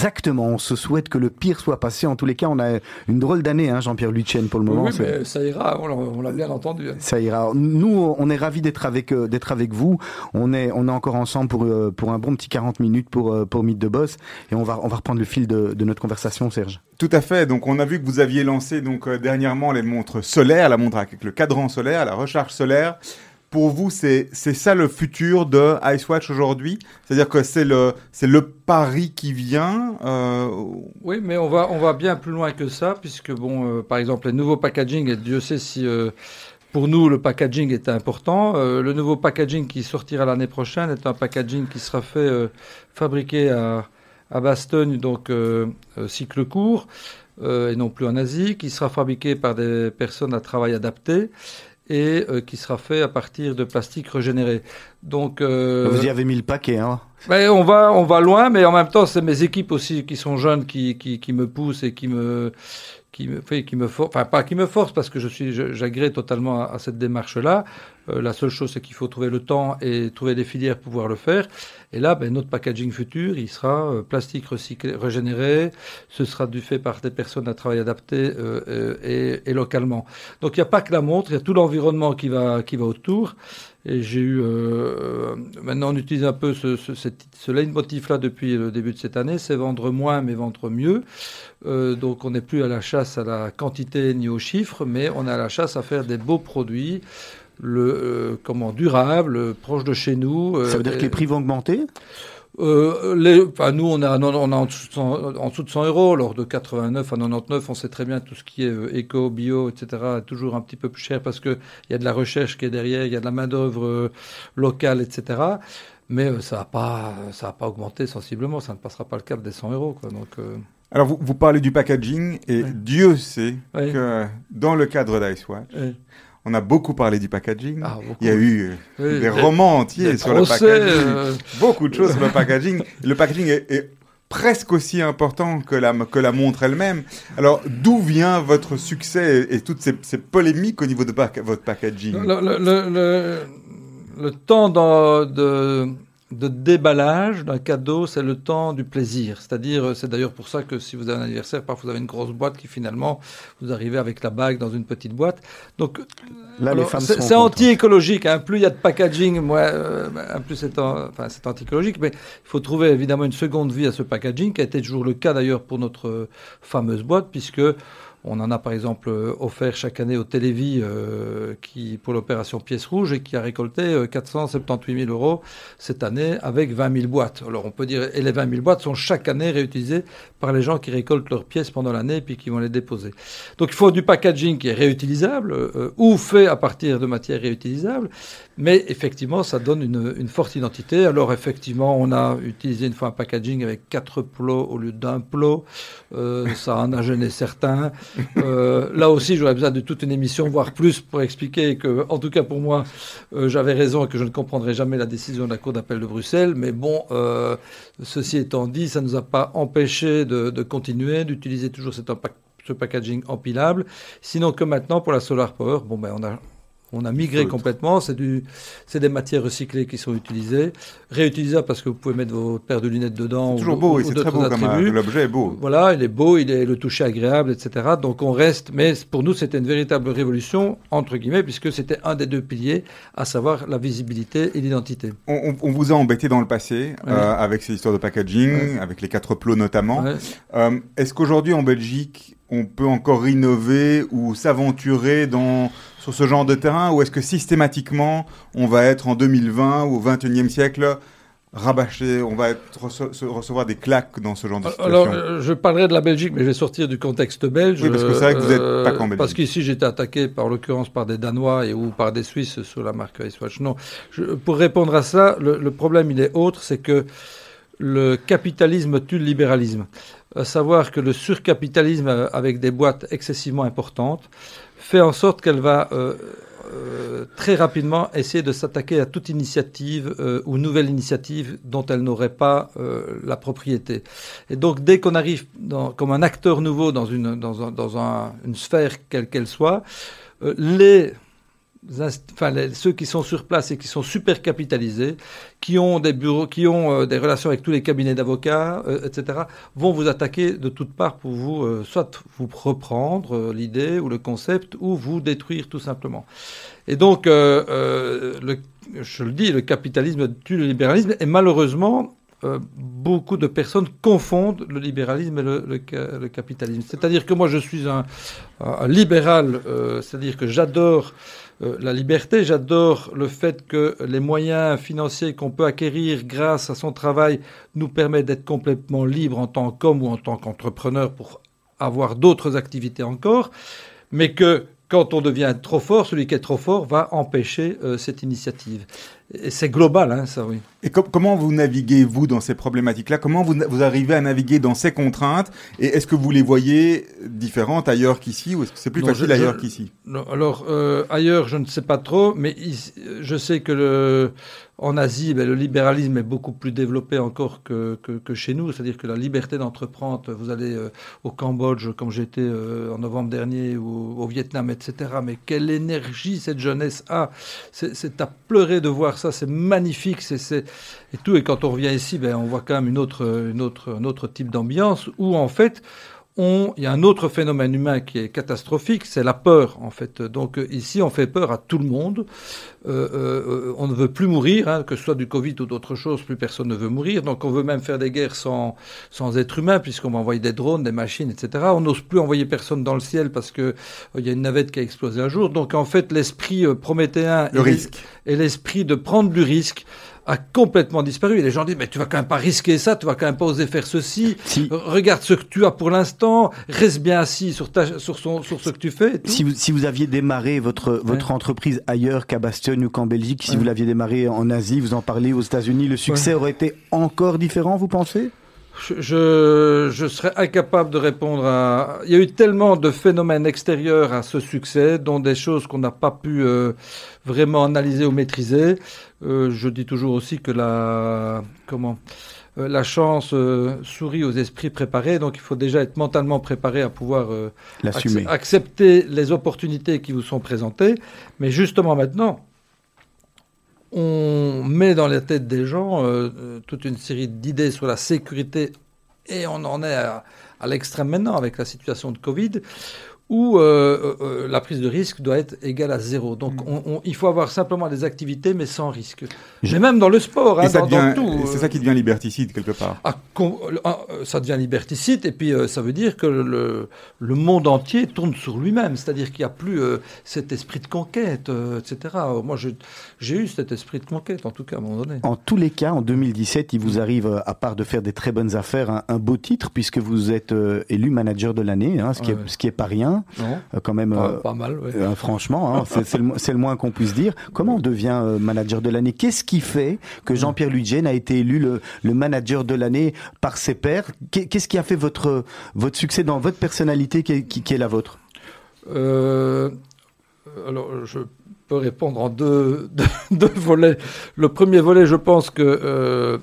Exactement, on se souhaite que le pire soit passé. En tous les cas, on a une drôle d'année, hein, Jean-Pierre Lutchen, pour le moment. Oui, C'est- mais ça ira, on l'a- bien entendu. hein. Ça ira. Nous, on est ravis d'être avec euh, d'être avec vous. On est on est encore ensemble pour euh, pour un bon petit 40 minutes pour euh, pour Mythe de Boss et on va on va reprendre le fil de, de notre conversation, Serge. Tout à fait. Donc, on a vu que vous aviez lancé donc euh, dernièrement les montres solaires, la montre avec le cadran solaire, la recharge solaire. Pour vous, c'est ça le futur de Icewatch aujourd'hui? C'est-à-dire que c'est le le pari qui vient. euh, Oui, mais on va, on va bien plus loin que ça, puisque, bon, euh, par exemple, les nouveaux packaging, et Dieu sait si euh, pour nous le packaging est important. Le nouveau packaging qui sortira l'année prochaine est un packaging qui sera fait, fabriqué à, à Bastogne, donc cycle court, et non plus en Asie, qui sera fabriqué par des personnes à travail adapté et euh, qui sera fait à partir de plastique régénéré. Donc, euh, Vous y avez mis le paquet, hein. ben, on va, on va loin, mais en même temps, c'est mes équipes aussi qui sont jeunes qui, qui, qui me poussent et qui me, qui me, qui me forcent, enfin pas qui me forcent parce que je suis, totalement à, cette démarche-là. Euh, la seule chose, c'est qu'il faut trouver le temps et trouver des filières pour pouvoir le faire. Et là, ben, notre packaging futur, il sera euh, plastique recyclé, régénéré. Ce sera du fait par des personnes à travail adapté euh, et, et localement. Donc il n'y a pas que la montre, il y a tout l'environnement qui va, qui va autour. Et j'ai eu, euh, maintenant on utilise un peu ce, ce, ce leitmotiv-là depuis le début de cette année, c'est vendre moins mais vendre mieux. Euh, donc on n'est plus à la chasse à la quantité ni aux chiffres, mais on est à la chasse à faire des beaux produits, le, euh, comment, durables, proches de chez nous. Ça euh, veut dire que les prix vont augmenter? Euh, les, enfin, nous, on, a, on a en, dessous de 100, en dessous de 100 euros. Lors de 89 à 99, on sait très bien tout ce qui est euh, éco, bio, etc. est toujours un petit peu plus cher parce qu'il y a de la recherche qui est derrière, il y a de la main-d'œuvre euh, locale, etc. Mais euh, ça n'a pas, ça a pas augmenté sensiblement. Ça ne passera pas le cap des 100 euros. Quoi. Donc, euh, Alors, vous, vous parlez du packaging, et. Dieu sait que dans le cadre d'Icewatch. On a beaucoup parlé du packaging. Ah. Il y a eu euh, Oui, des romans entiers des sur procès, le packaging. euh, Beaucoup de choses sur le <laughs> packaging. Le packaging est, est presque aussi important que la, que la montre elle-même. Alors, d'où vient votre succès et, et toutes ces, ces polémiques au niveau de votre packaging? Le, le- le- temps de, de déballage d'un cadeau, c'est le temps du plaisir. C'est-à-dire, c'est d'ailleurs pour ça que si vous avez un anniversaire, parfois vous avez une grosse boîte qui finalement, vous arrivez avec la bague dans une petite boîte. Donc, Là, les alors, femmes c'est anti-écologique. Hein. Plus il y a de packaging, moins, euh, plus c'est en- enfin, c'est anti-écologique. Mais il faut trouver évidemment une seconde vie à ce packaging, qui a été toujours le cas d'ailleurs pour notre fameuse boîte, puisque on en a par exemple euh, offert chaque année au Télévis euh, qui, pour l'opération Pièce Rouge et qui a récolté euh, 478 000 euros cette année avec 20 000 boîtes. Alors on peut dire, et les 20 000 boîtes sont chaque année réutilisées par les gens qui récoltent leurs pièces pendant l'année et puis qui vont les déposer. Donc il faut du packaging qui est réutilisable euh, ou fait à partir de matières réutilisables, mais effectivement ça donne une, forte identité. Alors effectivement on a utilisé une fois un packaging avec quatre plots au lieu d'un plot, Euh, ça en a gêné certains. Euh, là aussi j'aurais besoin de toute une émission, voire plus, pour expliquer que, en tout cas pour moi, euh, j'avais raison et que je ne comprendrai jamais la décision de la Cour d'appel de Bruxelles. Mais bon, euh, ceci étant dit, ça ne nous a pas empêché de, continuer, d'utiliser toujours ce packaging empilable. Sinon que maintenant, pour la Solar Power, bon ben on a on a migré complètement. C'est du, c'est des matières recyclées qui sont utilisées, réutilisables parce que vous pouvez mettre vos paires de lunettes dedans. ou- Toujours beau, c'est très beau attributs. l'objet est beau. Voilà, il est beau, il est le toucher agréable, etc. Donc on reste, mais pour nous c'était une véritable révolution entre guillemets puisque c'était un des deux piliers, à savoir la visibilité et l'identité. On, on- on vous a embêté dans le passé Ouais. euh, avec ces histoires de packaging, Ouais. avec les quatre plots notamment. Ouais. Euh, Est-ce qu'aujourd'hui en Belgique, on peut encore innover ou s'aventurer dans sur ce genre de terrain, ou est-ce que systématiquement on va être en 2020 ou au 21e siècle rabâché, on va être, recevoir des claques dans ce genre de situation Alors, euh, je parlerai de la Belgique, mais je vais sortir du contexte belge. Oui, parce que c'est vrai que vous êtes euh, pas qu'en Belgique. Parce qu'ici, j'étais attaqué, par l'occurrence, par des Danois et ou par des Suisses sur la marque Icewatch. Non, je- pour répondre à ça, le, le problème, il est autre, c'est que le capitalisme tue le libéralisme. À savoir que le surcapitalisme, euh, avec des boîtes excessivement importantes, fait en sorte qu'elle va euh, euh, très rapidement essayer de s'attaquer à toute initiative euh, ou nouvelle initiative dont elle n'aurait pas euh, la propriété. Et donc, dès qu'on arrive dans, comme un acteur nouveau dans une, dans un- dans un- une sphère quelle qu'elle soit, euh, les Enfin, ceux qui sont sur place et qui sont super capitalisés, qui ont des bureaux, qui ont euh, des relations avec tous les cabinets d'avocats, euh, etc., vont vous attaquer de toutes parts pour vous, euh, soit vous reprendre l'idée ou le concept, ou vous détruire tout simplement. Et donc, je le dis, le capitalisme tue le libéralisme, et malheureusement, euh, beaucoup de personnes confondent le libéralisme et le, le ca- le capitalisme. C'est-à-dire que moi, je suis un, libéral, euh, c'est-à-dire que j'adore euh, la liberté, j'adore le fait que les moyens financiers qu'on peut acquérir grâce à son travail nous permettent d'être complètement libre en tant qu'homme ou en tant qu'entrepreneur pour avoir d'autres activités encore, mais que quand on devient trop fort, celui qui est trop fort va empêcher cette initiative. Et c'est global, hein, ça, oui. Et com- comment vous naviguez, vous, dans ces problématiques-là? Comment vous, arrivez à naviguer dans ces contraintes? Et est-ce que vous les voyez différentes ailleurs qu'ici? Ou est-ce que c'est plus Non, facile je- ailleurs qu'ici? Alors, euh, ailleurs, je ne sais pas trop, mais ici- je sais que le, en Asie, ben, le libéralisme est beaucoup plus développé encore que, que, que chez nous. C'est-à-dire que la liberté d'entreprendre, vous allez euh, au Cambodge, comme j'étais euh, en novembre dernier, ou au Vietnam, etc. Mais quelle énergie cette jeunesse a C'est à pleurer de voir ça, c'est magnifique, c'est- et tout. Et quand on revient ici, ben, on voit quand même une autre, une autre, un autre type d'ambiance où, en fait, on, il y a un autre phénomène humain qui est catastrophique, c'est la peur en fait. Donc euh, ici, on fait peur à tout le monde. Euh, euh, on ne veut plus mourir, hein, que ce soit du Covid ou d'autres choses, plus personne ne veut mourir. Donc on veut même faire des guerres sans, sans être humain, puisqu'on va envoyer des drones, des machines, etc. On n'ose plus envoyer personne dans le ciel parce que euh, il y a une navette qui a explosé un jour. Donc en fait, l'esprit euh, prométhéen Le et les- risque. et l'esprit de prendre du risque a complètement disparu. Et les gens disent, mais tu vas quand même pas risquer ça, tu vas quand même pas oser faire ceci. Si, Regarde ce que tu as pour l'instant, reste bien assis sur, ta, sur, son, sur ce que tu fais. si, vous, si vous aviez démarré votre, votre entreprise ailleurs qu'à Bastion ou qu'en Belgique, si Ouais. vous l'aviez démarré en Asie, vous en parlez aux États-Unis, le succès aurait été encore différent, vous pensez? Je, je, je serais incapable de répondre à. Il y a eu tellement de phénomènes extérieurs à ce succès, dont des choses qu'on n'a pas pu euh, vraiment analyser ou maîtriser. Euh, je dis toujours aussi que la comment euh, la chance euh, sourit aux esprits préparés, donc il faut déjà être mentalement préparé à pouvoir accepter les opportunités qui vous sont présentées. Mais justement maintenant, on met dans la tête des gens toute une série d'idées sur la sécurité et on en est à, à l'extrême maintenant avec la situation de Covid où euh, euh, la prise de risque doit être égale à zéro. Donc on- on- il faut avoir simplement des activités mais sans risque. Mais même dans le sport, hein, dans, devient- tout. c'est euh, ça qui devient liberticide quelque part. ah, ah, euh, ça devient liberticide et puis euh, ça veut dire que le, le monde entier tourne sur lui-même, c'est-à-dire qu'il n'y a plus euh, cet esprit de conquête, euh, etc. Euh, Moi, j'ai eu cet esprit de conquête, en tout cas, à un moment donné. En tous les cas, en 2017, il vous arrive, euh, à part de faire des très bonnes affaires, un, un beau titre, puisque vous êtes euh, élu manager de l'année, hein, ce, qui Ouais, est, ouais. ce qui est pas rien, Non euh, quand même. pas, euh, pas mal, ouais. euh, franchement, hein, c'est le, moins qu'on puisse dire. Comment on devient manager de l'année? Qu'est-ce qui fait que Jean-Pierre Ludgen a été élu le, le manager de l'année par ses pairs? Qu'est- Qu'est-ce qui a fait votre, votre succès dans votre personnalité qui est, qui- qui est la vôtre? Alors, je peux répondre en deux, <laughs> deux, deux volets. Le premier volet, je pense que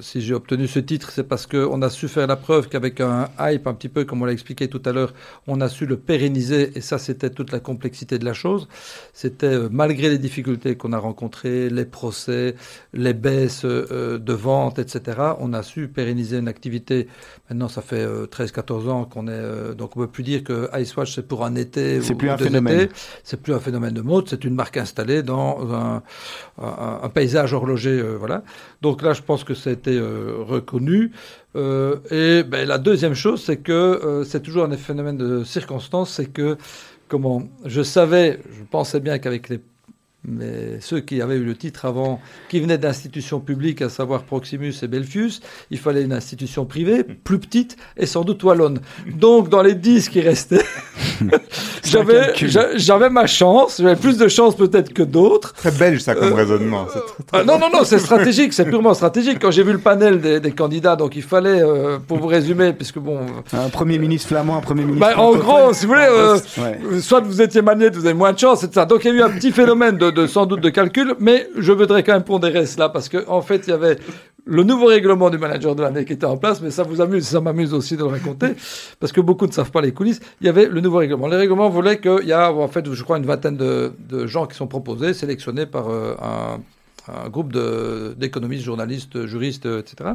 si j'ai obtenu ce titre, c'est parce qu'on a su faire la preuve qu'avec un hype, un petit peu comme on l'a expliqué tout à l'heure, on a su le pérenniser, et ça, c'était toute la complexité de la chose. C'était, euh, malgré les difficultés qu'on a rencontrées, les procès, les baisses euh, de vente, etc., on a su pérenniser une activité. Maintenant, ça fait euh, 13-14 ans qu'on est... euh, donc, on ne peut plus dire que Icewatch, c'est pour un été C'est plus un phénomène. C'est plus un phénomène de mode, c'est une marque installée dans un, un- un paysage horloger. euh, voilà. Donc là, je pense que a été euh, reconnu. Euh, et ben, la deuxième chose, c'est que euh, c'est toujours un phénomène de circonstance, c'est que comment je savais, je pensais bien qu'avec les mais ceux qui avaient eu le titre avant, qui venaient d'institutions publiques, à savoir Proximus et Belfius, il fallait une institution privée, plus petite et sans doute wallonne. Donc, dans les 10 qui restaient, <laughs> <laughs> j'avais j'avais ma chance, j'avais plus de chance peut-être que d'autres. Très belge ça comme Euh, raisonnement. très- Ah, non, non, non, c'est <laughs> stratégique, c'est purement stratégique. Quand j'ai vu le panel des, des candidats, donc il fallait, euh, pour vous résumer, puisque bon, Un premier ministre flamand, un premier ministre. bah, en gros, si vous voulez, euh, Ouais. euh, soit vous étiez magnète, vous avez moins de chance, etc. Donc il y a eu un petit phénomène de, de- sans doute de calcul, mais je voudrais quand même pondérer cela parce que en fait il y avait le nouveau règlement du manager de l'année qui était en place, mais ça vous amuse, ça m'amuse aussi de le raconter parce que beaucoup ne savent pas les coulisses. Il y avait le nouveau règlement. Le règlement voulait qu'il y a en fait, je crois, une vingtaine de, gens qui sont proposés, sélectionnés par euh, un, groupe d'économistes, journalistes, juristes, etc.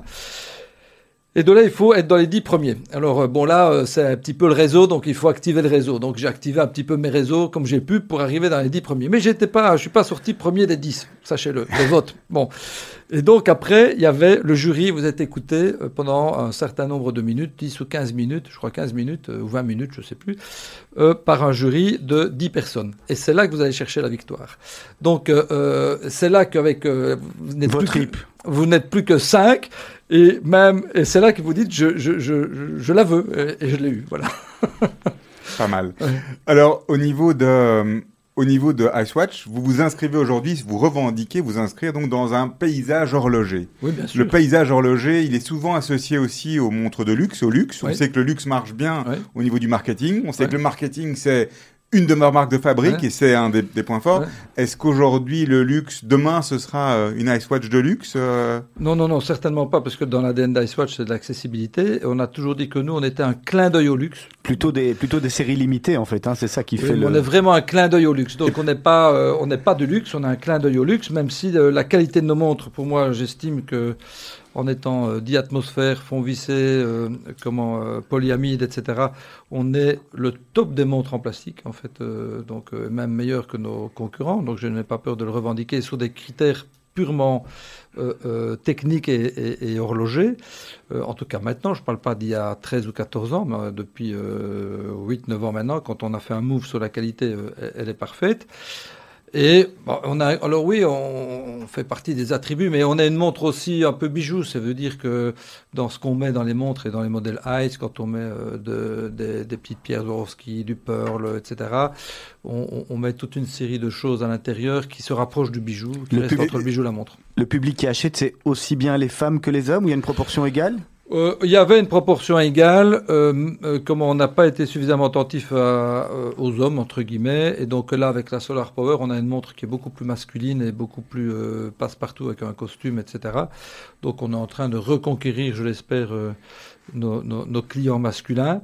Et de là, il faut être dans les dix premiers. Alors, euh, bon, là, euh, c'est un petit peu le réseau, donc il faut activer le réseau. Donc, j'ai activé un petit peu mes réseaux comme j'ai pu pour arriver dans les dix premiers. Mais j'étais pas, je suis pas sorti premier des dix, sachez-le, le <laughs> vote. Bon. Et donc, après, il y avait le jury, vous êtes écouté euh, pendant un certain nombre de minutes, 10 ou 15 minutes, je crois 15 minutes, ou 20 minutes, je sais plus, euh, par un jury de 10 personnes. Et c'est là que vous allez chercher la victoire. Donc, euh, c'est là qu'avec, euh, vous n'êtes plus que- vous n'êtes plus que 5 et même et c'est là que vous dites je, je, je, je, la veux et, et je l'ai eu voilà <laughs> Pas mal. Ouais. Alors, au niveau de, euh, au niveau de Icewatch, vous vous inscrivez aujourd'hui, vous revendiquez vous inscrire donc dans un paysage horloger. oui bien sûr Le paysage horloger, il est souvent associé aussi aux montres de luxe, au luxe. On sait que le luxe marche bien Ouais. au niveau du marketing. On sait que le marketing, c'est une de nos marques de fabrique Ouais. et c'est un des, des points forts. Ouais. Est-ce qu'aujourd'hui, le luxe, demain, ce sera euh, une Icewatch de luxe euh, non non non certainement pas parce que dans l'ADN d'Icewatch c'est de l'accessibilité on a toujours dit que nous on était un clin d'œil au luxe Plutôt des, plutôt des séries limitées, en fait. Hein, c'est ça qui fait le. on est vraiment un clin d'œil au luxe donc on n'est pas euh, on n'est pas de luxe on a un clin d'œil au luxe même si euh, la qualité de nos montres pour moi j'estime que en étant euh, 10 atmosphères, fond vissé, euh, comment, euh, polyamide, etc. On est le top des montres en plastique, en fait, donc même meilleur que nos concurrents. Donc je n'ai pas peur de le revendiquer sur des critères purement techniques et, et, horlogers. En tout cas, maintenant, je ne parle pas d'il y a 13 ou 14 ans, mais depuis 8-9 ans maintenant, quand on a fait un move sur la qualité, elle est parfaite. Et bon, on a, alors oui, on, on fait partie des attributs, mais on a une montre aussi un peu bijou. Ça veut dire que dans ce qu'on met dans les montres et dans les modèles Ice, quand on met euh, de- des, des petites pierres Swarovski, du pearl, etc., on, met toute une série de choses à l'intérieur qui se rapprochent du bijou, qui Le reste entre le bijou et la montre. Le public qui achète, c'est aussi bien les femmes que les hommes, ou il y a une proportion égale? Euh, Il y avait une proportion égale, euh, euh, comme on n'a pas été suffisamment attentif à- aux hommes, entre guillemets, et donc là, avec la Solar Power, on a une montre qui est beaucoup plus masculine et beaucoup plus passe-partout avec un costume, etc. Donc on est en train de reconquérir, je l'espère, nos, nos- nos clients masculins,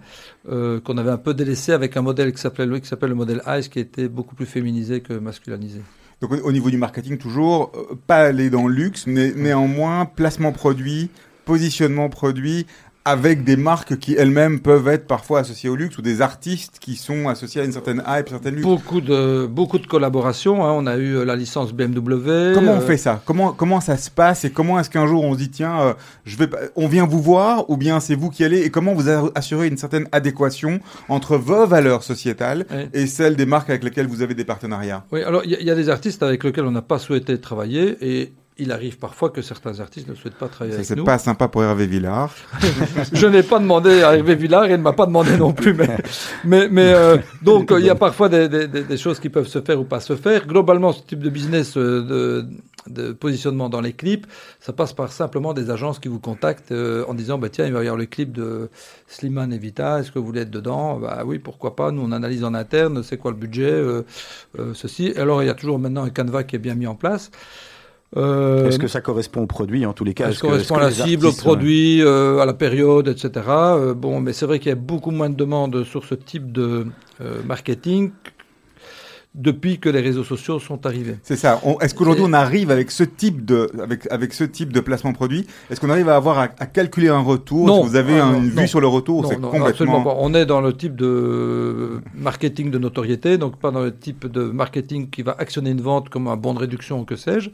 qu'on avait un peu délaissés avec un modèle qui s'appelait qui s'appelle le modèle Ice, qui était beaucoup plus féminisé que masculinisé. Donc au, au niveau du marketing, toujours, pas aller dans le luxe, mais néanmoins, placement produit, positionnement produit, avec des marques qui elles-mêmes peuvent être parfois associées au luxe, ou des artistes qui sont associés à une certaine hype, une certaine luxe. Beaucoup de, beaucoup de collaborations. hein. On a eu euh, la licence BMW. Comment on euh, fait ça? Comment, comment ça se passe et comment est-ce qu'un jour on se dit tiens, euh, je vais, on vient vous voir ou bien c'est vous qui allez? Et comment vous assurez une certaine adéquation entre vos valeurs sociétales Ouais. et celles des marques avec lesquelles vous avez des partenariats? Oui, alors il y, a- il y a des artistes avec lesquels on n'a pas souhaité travailler et il arrive parfois que certains artistes ne souhaitent pas travailler Ça avec c'est nous. pas sympa pour Hervé Villard. <laughs> Je n'ai pas demandé à Hervé Villard et il ne m'a pas demandé non plus. Mais, mais, mais euh, donc il y a parfois des, des- des- des choses qui peuvent se faire ou pas se faire. Globalement, ce type de business euh, de, de positionnement dans les clips, ça passe par simplement des agences qui vous contactent euh, en disant bah, tiens, il va y avoir le clip de Slimane et Vita, est-ce que vous voulez être dedans? Bah oui, pourquoi pas. Nous, on analyse en interne, c'est quoi le budget, euh, euh, ceci. Alors, il y a toujours maintenant un canevas qui est bien mis en place. Euh, Est-ce que ça correspond au produit en tous les cas ça Est-ce que- correspond à la cible, au produit, euh, à la période, etc. Euh, bon, mais c'est vrai qu'il y a beaucoup moins de demandes sur ce type de euh, marketing depuis que les réseaux sociaux sont arrivés. C'est ça. Est-ce qu'aujourd'hui on arrive avec ce type de avec avec ce type de placement produit? Est-ce qu'on arrive à avoir à, à calculer un retour? Non. Est-ce que vous avez Ah, non, une non. vue sur le retour Non, C'est complètement. absolument pas. On est dans le type de marketing de notoriété, donc pas dans le type de marketing qui va actionner une vente comme un bon de réduction ou que sais-je.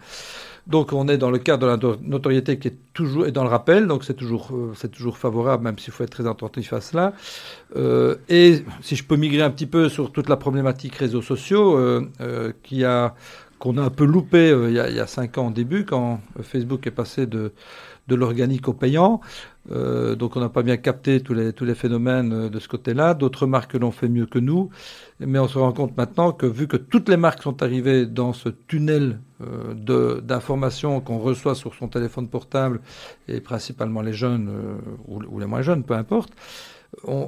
Donc on est dans le cadre de la no- notoriété qui est toujours et dans le rappel, donc c'est toujours euh, c'est toujours favorable, même s'il faut être très attentif à cela. Euh, et si je peux migrer un petit peu sur toute la problématique réseaux sociaux, euh, euh, qui a qu'on a un peu loupé il, y a, cinq ans au début quand Facebook est passé de de l'organique au payant. Donc on n'a pas bien capté tous les, tous les phénomènes de ce côté-là. D'autres marques l'ont fait mieux que nous. Mais on se rend compte maintenant que vu que toutes les marques sont arrivées dans ce tunnel euh, d'informations qu'on reçoit sur son téléphone portable, et principalement les jeunes euh, ou, les moins jeunes, peu importe,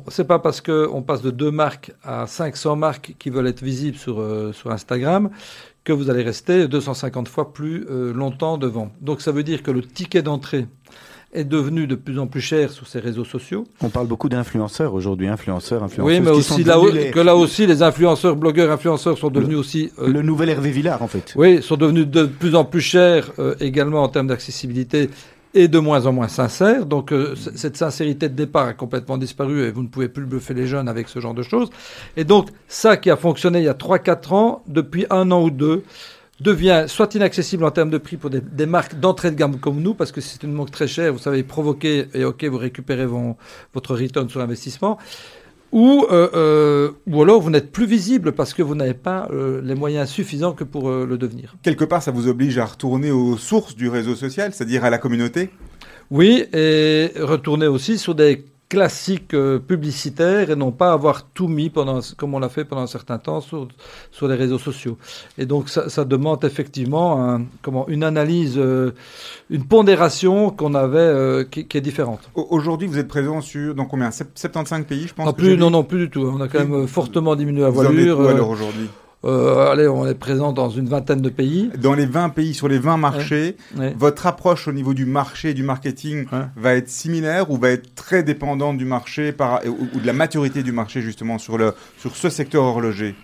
c'est pas parce qu'on passe de deux marques à 500 marques qui veulent être visibles sur, euh, sur Instagram que vous allez rester 250 fois plus longtemps devant. Donc ça veut dire que le ticket d'entrée est devenu de plus en plus cher sur ces réseaux sociaux. On parle beaucoup d'influenceurs aujourd'hui, influenceurs, influenceuses. Oui, mais aussi là, les- que là aussi, les influenceurs, blogueurs, influenceurs sont devenus aussi... euh, le nouvel Hervé Villard en fait. oui, sont devenus de plus en plus chers euh, également en termes d'accessibilité et de moins en moins sincères. Donc euh, cette sincérité de départ a complètement disparu et vous ne pouvez plus bluffer les jeunes avec ce genre de choses. Et donc ça qui a fonctionné il y a 3-4 ans, depuis un an ou deux, devient soit inaccessible en termes de prix pour des, des marques d'entrée de gamme comme nous, parce que c'est une marque très chère, vous savez, provoquer et ok, vous récupérez vos- votre return sur investissement. Ou, euh, euh, ou alors vous n'êtes plus visible parce que vous n'avez pas euh, les moyens suffisants que pour le devenir. Quelque part, ça vous oblige à retourner aux sources du réseau social, c'est-à-dire à la communauté? Oui, et retourner aussi sur des classiques euh, publicitaires et non pas avoir tout mis pendant, comme on l'a fait pendant un certain temps sur, sur les réseaux sociaux. Et donc ça, ça demande effectivement un- comment, une analyse, euh, une pondération qu'on avait euh, qui, qui est différente. Au- Aujourd'hui, vous êtes présent sur dans combien? Sept- 75 pays, je pense. Non, plus, non, non, plus du tout. On a quand même fortement diminué la Vous en êtes voilure. où, alors aujourd'hui? Euh, allez, on est présent dans une vingtaine de pays. Dans les 20 pays, sur les 20 marchés, Ouais. votre approche au niveau du marché et du marketing Ouais. va être similaire ou va être très dépendante du marché par, ou, ou de la maturité du marché justement sur, le, sur ce secteur horloger?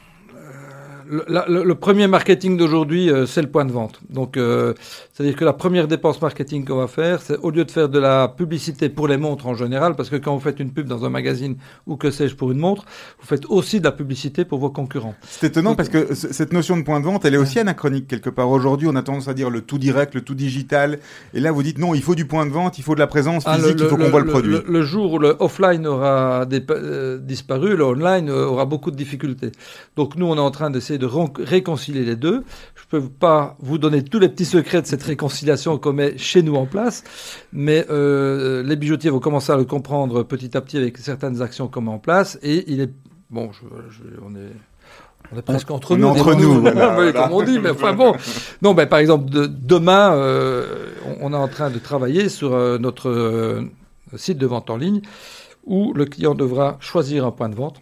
Le, la- le- le premier marketing d'aujourd'hui, euh, c'est le point de vente. Donc, euh, c'est-à-dire que la première dépense marketing qu'on va faire, c'est au lieu de faire de la publicité pour les montres en général, parce que quand vous faites une pub dans un magazine ou que sais-je pour une montre, vous faites aussi de la publicité pour vos concurrents. C'est étonnant parce que cette notion de point de vente, elle est aussi anachronique quelque part. Aujourd'hui, on a tendance à dire le tout direct, le tout digital. Et là, vous dites non, il faut du point de vente, il faut de la présence Ah, physique, il faut qu'on voit le, produit. Le, jour où le offline aura euh, disparu, le online aura beaucoup de difficultés. Donc nous, on est en train d'essayer de réconcilier les deux. Je peux pas vous donner tous les petits secrets de cette réconciliation qu'on met chez nous en place, mais euh, les bijoutiers vont commencer à le comprendre petit à petit avec certaines actions qu'on met en place. Et il est bon, je, je- on est on est presque entre on nous. entre nous, <laughs> voilà, Oui, voilà. comme on dit, mais enfin bon. Non, ben, par exemple, de- demain, euh, on, on est en train de travailler sur euh, notre euh, site de vente en ligne où le client devra choisir un point de vente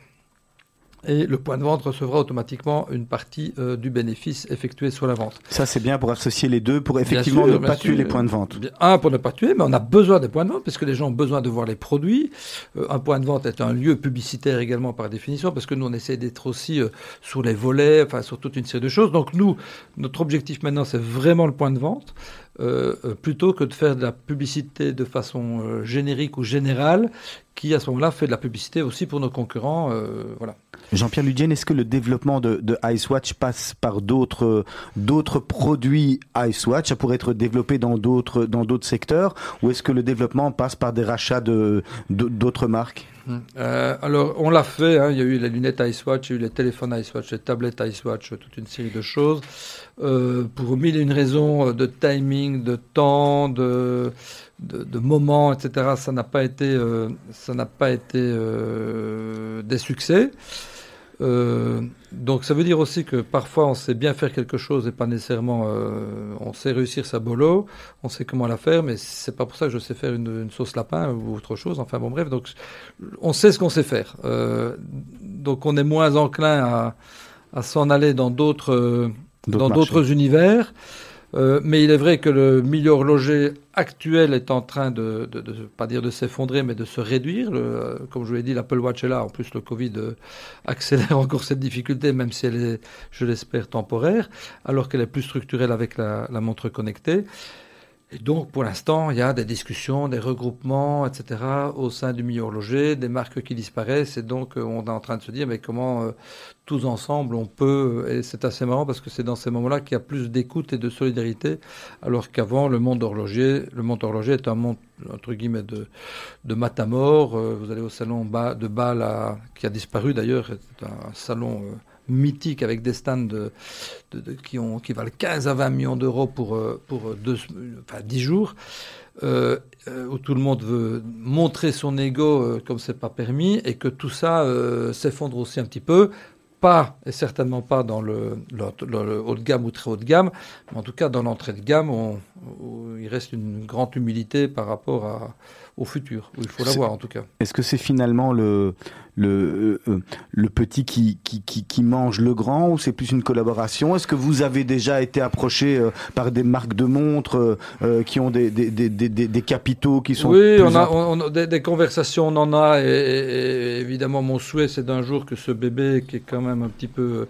et le point de vente recevra automatiquement une partie euh, du bénéfice effectué sur la vente. Ça, c'est bien pour associer les deux, pour effectivement sûr, ne pas sûr. tuer les points de vente. Un, pour ne pas tuer, mais on a besoin des points de vente parce que les gens ont besoin de voir les produits. Euh, un point de vente est un lieu publicitaire également par définition parce que nous, on essaie d'être aussi euh, sur les volets, enfin sur toute une série de choses. Donc nous, notre objectif maintenant, c'est vraiment le point de vente. Euh, euh, plutôt que de faire de la publicité de façon euh, générique ou générale, qui à ce moment-là fait de la publicité aussi pour nos concurrents. voilà. Jean-Pierre Ludienne, est-ce que le développement de, Icewatch passe par d'autres produits Icewatch Ça pourrait être développé dans d'autres secteurs? Ou est-ce que le développement passe par des rachats d'autres marques? Euh, alors, on l'a fait. hein. Il y a eu les lunettes Icewatch, il y a eu les téléphones Icewatch, les tablettes Icewatch, toute une série de choses. Euh, pour mille et une raisons de timing, de temps, de, de, de moments, etc. Ça n'a pas été, euh, ça n'a pas été des succès. Euh, donc ça veut dire aussi que parfois on sait bien faire quelque chose et pas nécessairement euh, on sait réussir sa bolo, on sait comment la faire, mais c'est pas pour ça que je sais faire une, une sauce lapin ou autre chose. Enfin bon bref, donc on sait ce qu'on sait faire. Euh, donc on est moins enclin à, à s'en aller dans d'autres univers. Euh, mais il est vrai que le milieu horloger actuel est en train de, de, pas dire de s'effondrer, mais de se réduire. Euh, comme je vous l'ai dit, l'Apple Watch est là. En plus, le Covid euh, accélère <laughs> encore cette difficulté, même si elle est, je l'espère, temporaire, alors qu'elle est plus structurelle avec la montre connectée. Et donc, pour l'instant, il y a des discussions, des regroupements, etc., au sein du milieu horloger, des marques qui disparaissent. Et donc, euh, on est en train de se dire, mais comment euh, tous ensemble on peut. Et c'est assez marrant parce que c'est dans ces moments-là qu'il y a plus d'écoute et de solidarité, alors qu'avant, le monde horloger, le monde horloger est un monde, entre guillemets, de, de matamor. Euh, Vous allez au salon de Bâle, qui a disparu d'ailleurs, c'est un salon. euh, mythique avec des stands qui, valent 15 à 20 millions d'euros pour, euh, pour deux, enfin, 10 jours, euh, euh, où tout le monde veut montrer son ego euh, comme c'est pas permis, et que tout ça euh, s'effondre aussi un petit peu. Pas, et certainement pas dans le, haut de gamme ou très haut de gamme, mais en tout cas dans l'entrée de gamme, on- il reste une grande humilité par rapport à, au futur, il faut l'avoir en tout cas. Est-ce que c'est finalement le le euh, le petit qui, qui qui qui mange le grand ou c'est plus une collaboration? Est-ce que vous avez déjà été approché euh, par des marques de montres euh, euh, qui ont des des, des, des, capitaux qui sont Oui, plus on a, imp- on a des, des conversations, on en a, et, et- et évidemment mon souhait c'est d'un jour que ce bébé, qui est quand même un petit peu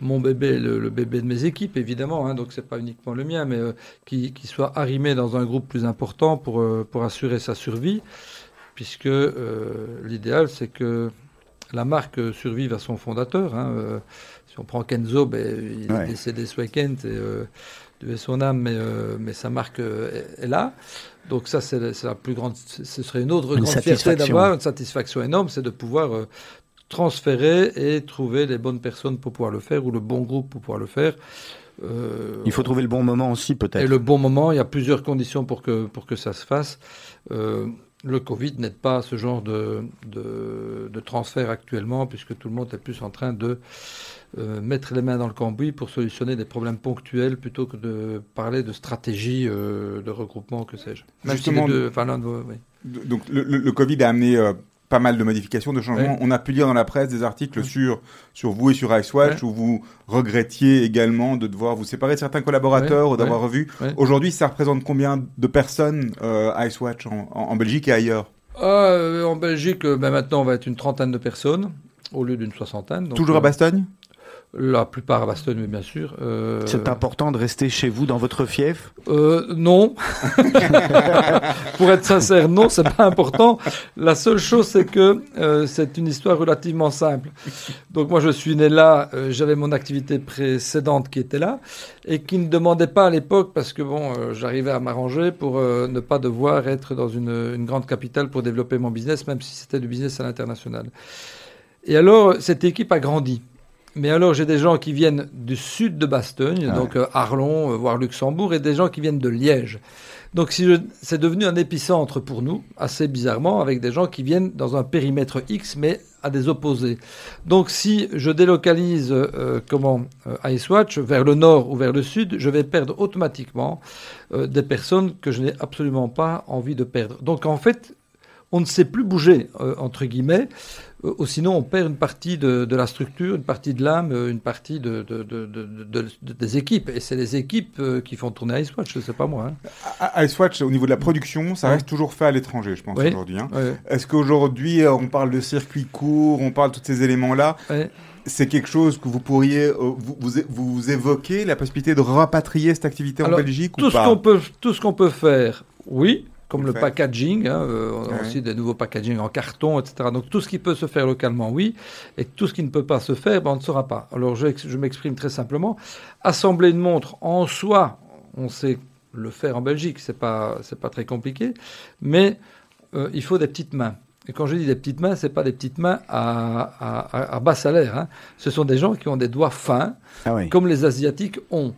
mon bébé, le, le bébé de mes équipes évidemment, hein, donc c'est pas uniquement le mien, mais euh, qui, qui soit arrimé dans un groupe plus important pour, euh, pour assurer sa survie, puisque euh, l'idéal c'est que la marque survive à son fondateur. hein, si on prend Kenzo, ben, il Ouais. est décédé ce week-end, et, ait son âme, mais, mais sa marque est, est là. Donc ça, c'est la- c'est la plus grande. Ce serait une autre Une grande fierté satisfaction. d'avoir une satisfaction énorme, c'est de pouvoir euh, transférer et trouver les bonnes personnes pour pouvoir le faire ou le bon groupe pour pouvoir le faire. Euh, Il faut trouver le bon moment aussi et peut-être. le bon moment, il y a plusieurs conditions pour que, pour que ça se fasse. Euh, le Covid n'aide pas à ce genre de, de, de transfert actuellement, puisque tout le monde est plus en train de euh, mettre les mains dans le cambouis pour solutionner des problèmes ponctuels plutôt que de parler de stratégie euh, de regroupement, que sais-je. Si Justement, deux- enfin, de oui. Donc le, le- le Covid a amené euh, pas mal de modifications, de changements. Ouais. On a pu lire dans la presse des articles sur, sur vous et sur Icewatch Ouais. où vous regrettiez également de devoir vous séparer de certains collaborateurs ou d'avoir revu. Aujourd'hui, ça représente combien de personnes euh, Icewatch en, en, en Belgique et ailleurs? Euh, en Belgique, euh, ben maintenant, on va être une trentaine de personnes au lieu d'une soixantaine. Donc, Toujours à Bastogne? La plupart à Bastogne, bien sûr. Euh, C'est important de rester chez vous dans votre fief? Euh, non. <laughs> Pour être sincère, non, c'est pas important. La seule chose, c'est que euh, c'est une histoire relativement simple. Donc moi, je suis né là, j'avais mon activité précédente qui était là et qui ne demandait pas à l'époque, parce que bon, j'arrivais à m'arranger pour ne pas devoir être dans une, une grande capitale pour développer mon business, même si c'était du business à l'international. Et alors, cette équipe a grandi. Mais alors, j'ai des gens qui viennent du sud de Bastogne, Ah donc euh, Arlon, euh, voire Luxembourg, et des gens qui viennent de Liège. Donc, si c'est devenu un épicentre pour nous, assez bizarrement, avec des gens qui viennent dans un périmètre X, mais à des opposés. Donc, si je délocalise euh, comment euh, Icewatch vers le nord ou vers le sud, je vais perdre automatiquement des personnes que je n'ai absolument pas envie de perdre. Donc, en fait, on ne sait plus bouger, entre guillemets. Euh, ou sinon, on perd une partie de, de la structure, une partie de l'âme, euh, une partie de, de- de- de- de- de- des équipes. Et c'est les équipes euh, qui font tourner Icewatch, c'est pas moi. hein. Icewatch, au niveau de la production, ça Ouais. reste toujours fait à l'étranger, je pense, Oui. aujourd'hui. hein. Ouais, Est-ce qu'aujourd'hui, on parle de circuit court, on parle de tous ces éléments-là ouais. C'est quelque chose que vous pourriez, euh, vous, vous, vous évoquez la possibilité de rapatrier cette activité en Belgique Tout ou ce pas? qu'on peut, tout ce qu'on peut faire, oui. Comme le packaging, hein, euh, Ouais. aussi des nouveaux packaging en carton, etc. Donc tout ce qui peut se faire localement, oui, et tout ce qui ne peut pas se faire, ben, on ne saura pas. Alors je, je m'exprime très simplement. Assembler une montre en soi, on sait le faire en Belgique, c'est pas c'est pas très compliqué, mais euh, il faut des petites mains. Et quand je dis des petites mains, c'est pas des petites mains à, à- à- à bas salaire. hein. Ce sont des gens qui ont des doigts fins, Ah oui. comme les Asiatiques ont.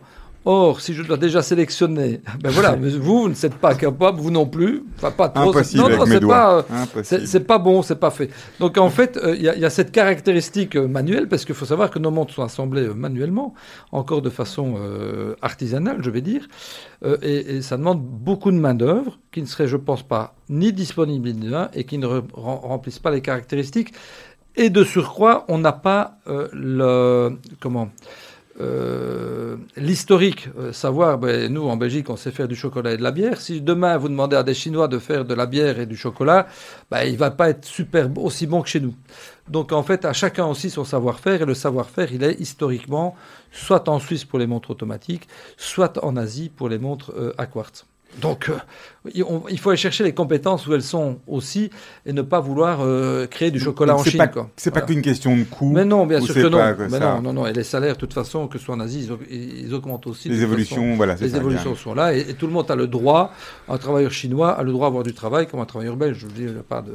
Or, si je dois déjà sélectionner, ben voilà, <laughs> mais vous, vous ne êtes pas capable, vous non plus, enfin pas trop. Impossible non, non, c'est pas, euh, c'est pas bon, c'est pas fait. Donc en fait, euh, il y, y a cette caractéristique euh, manuelle, parce qu'il faut savoir que nos montres sont assemblées euh, manuellement, encore de façon euh, artisanale, je vais dire, Euh, et, et ça demande beaucoup de main d'œuvre qui ne serait, je pense pas, ni disponible ni là, et qui ne re- rem- remplissent pas les caractéristiques. Et de surcroît, on n'a pas euh, le comment euh, l'historique, euh, savoir, ben, nous en Belgique on sait faire du chocolat et de la bière. Si demain vous demandez à des Chinois de faire de la bière et du chocolat, ben, il va pas être super aussi bon que chez nous. Donc en fait, à chacun aussi son savoir-faire et le savoir-faire, il est historiquement soit en Suisse pour les montres automatiques, soit en Asie pour les montres euh, à quartz. Donc euh, il on- il faut aller chercher les compétences où elles sont aussi et ne pas vouloir euh, créer du chocolat en Chine. pas. C'est pas Voilà. qu'une question de coût. Mais non, bien sûr que non. pas Mais ça. non, non, non. Et les salaires, de toute façon, que ce soit en Asie, ils, au- ils augmentent aussi. Les évolutions, façon. voilà, Les ça. évolutions sont là et, et tout le monde a le droit, un travailleur chinois a le droit d'avoir du travail comme un travailleur belge. Je veux dire, il n'y a pas de.